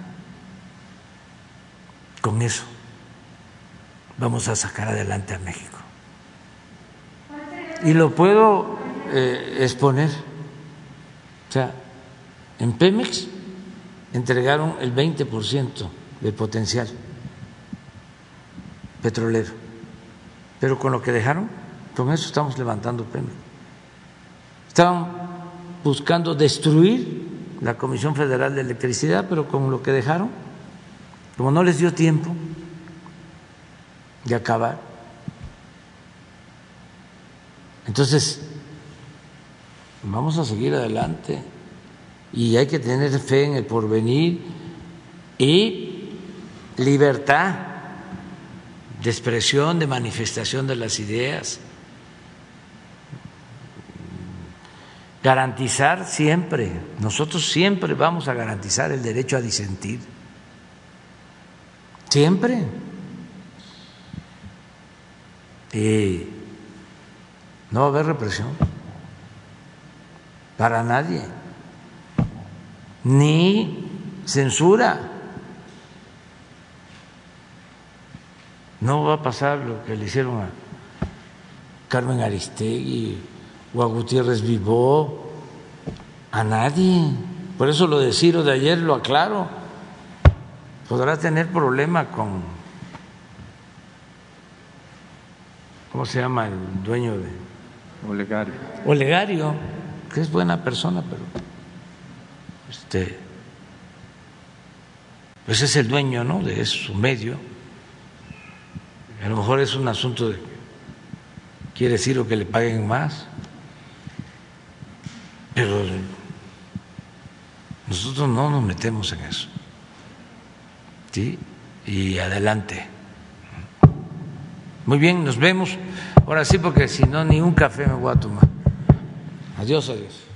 con eso vamos a sacar adelante a México. Y lo puedo eh, exponer. O sea, en Pemex entregaron el 20% del potencial petrolero pero con lo que dejaron, con eso estamos levantando premios. Estaban buscando destruir la Comisión Federal de Electricidad, pero con lo que dejaron, como no les dio tiempo de acabar, entonces vamos a seguir adelante y hay que tener fe en el porvenir y libertad de expresión, de manifestación de las ideas. Garantizar siempre, nosotros siempre vamos a garantizar el derecho a disentir. Siempre. Y no va a haber represión para nadie, ni censura. No va a pasar lo que le hicieron a Carmen Aristegui o a Gutiérrez Vivó, a nadie. Por eso lo de Ciro de ayer lo aclaro. Podrá tener problema con, ¿cómo se llama el dueño de Olegario. Olegario, que es buena persona, pero este, pues es el dueño, ¿no? De su medio. A lo mejor es un asunto de quiere decir o que le paguen más, pero nosotros no nos metemos en eso. ¿Sí? Y adelante. Muy bien, nos vemos. Ahora sí, porque si no, ni un café me voy a tomar. Adiós, adiós.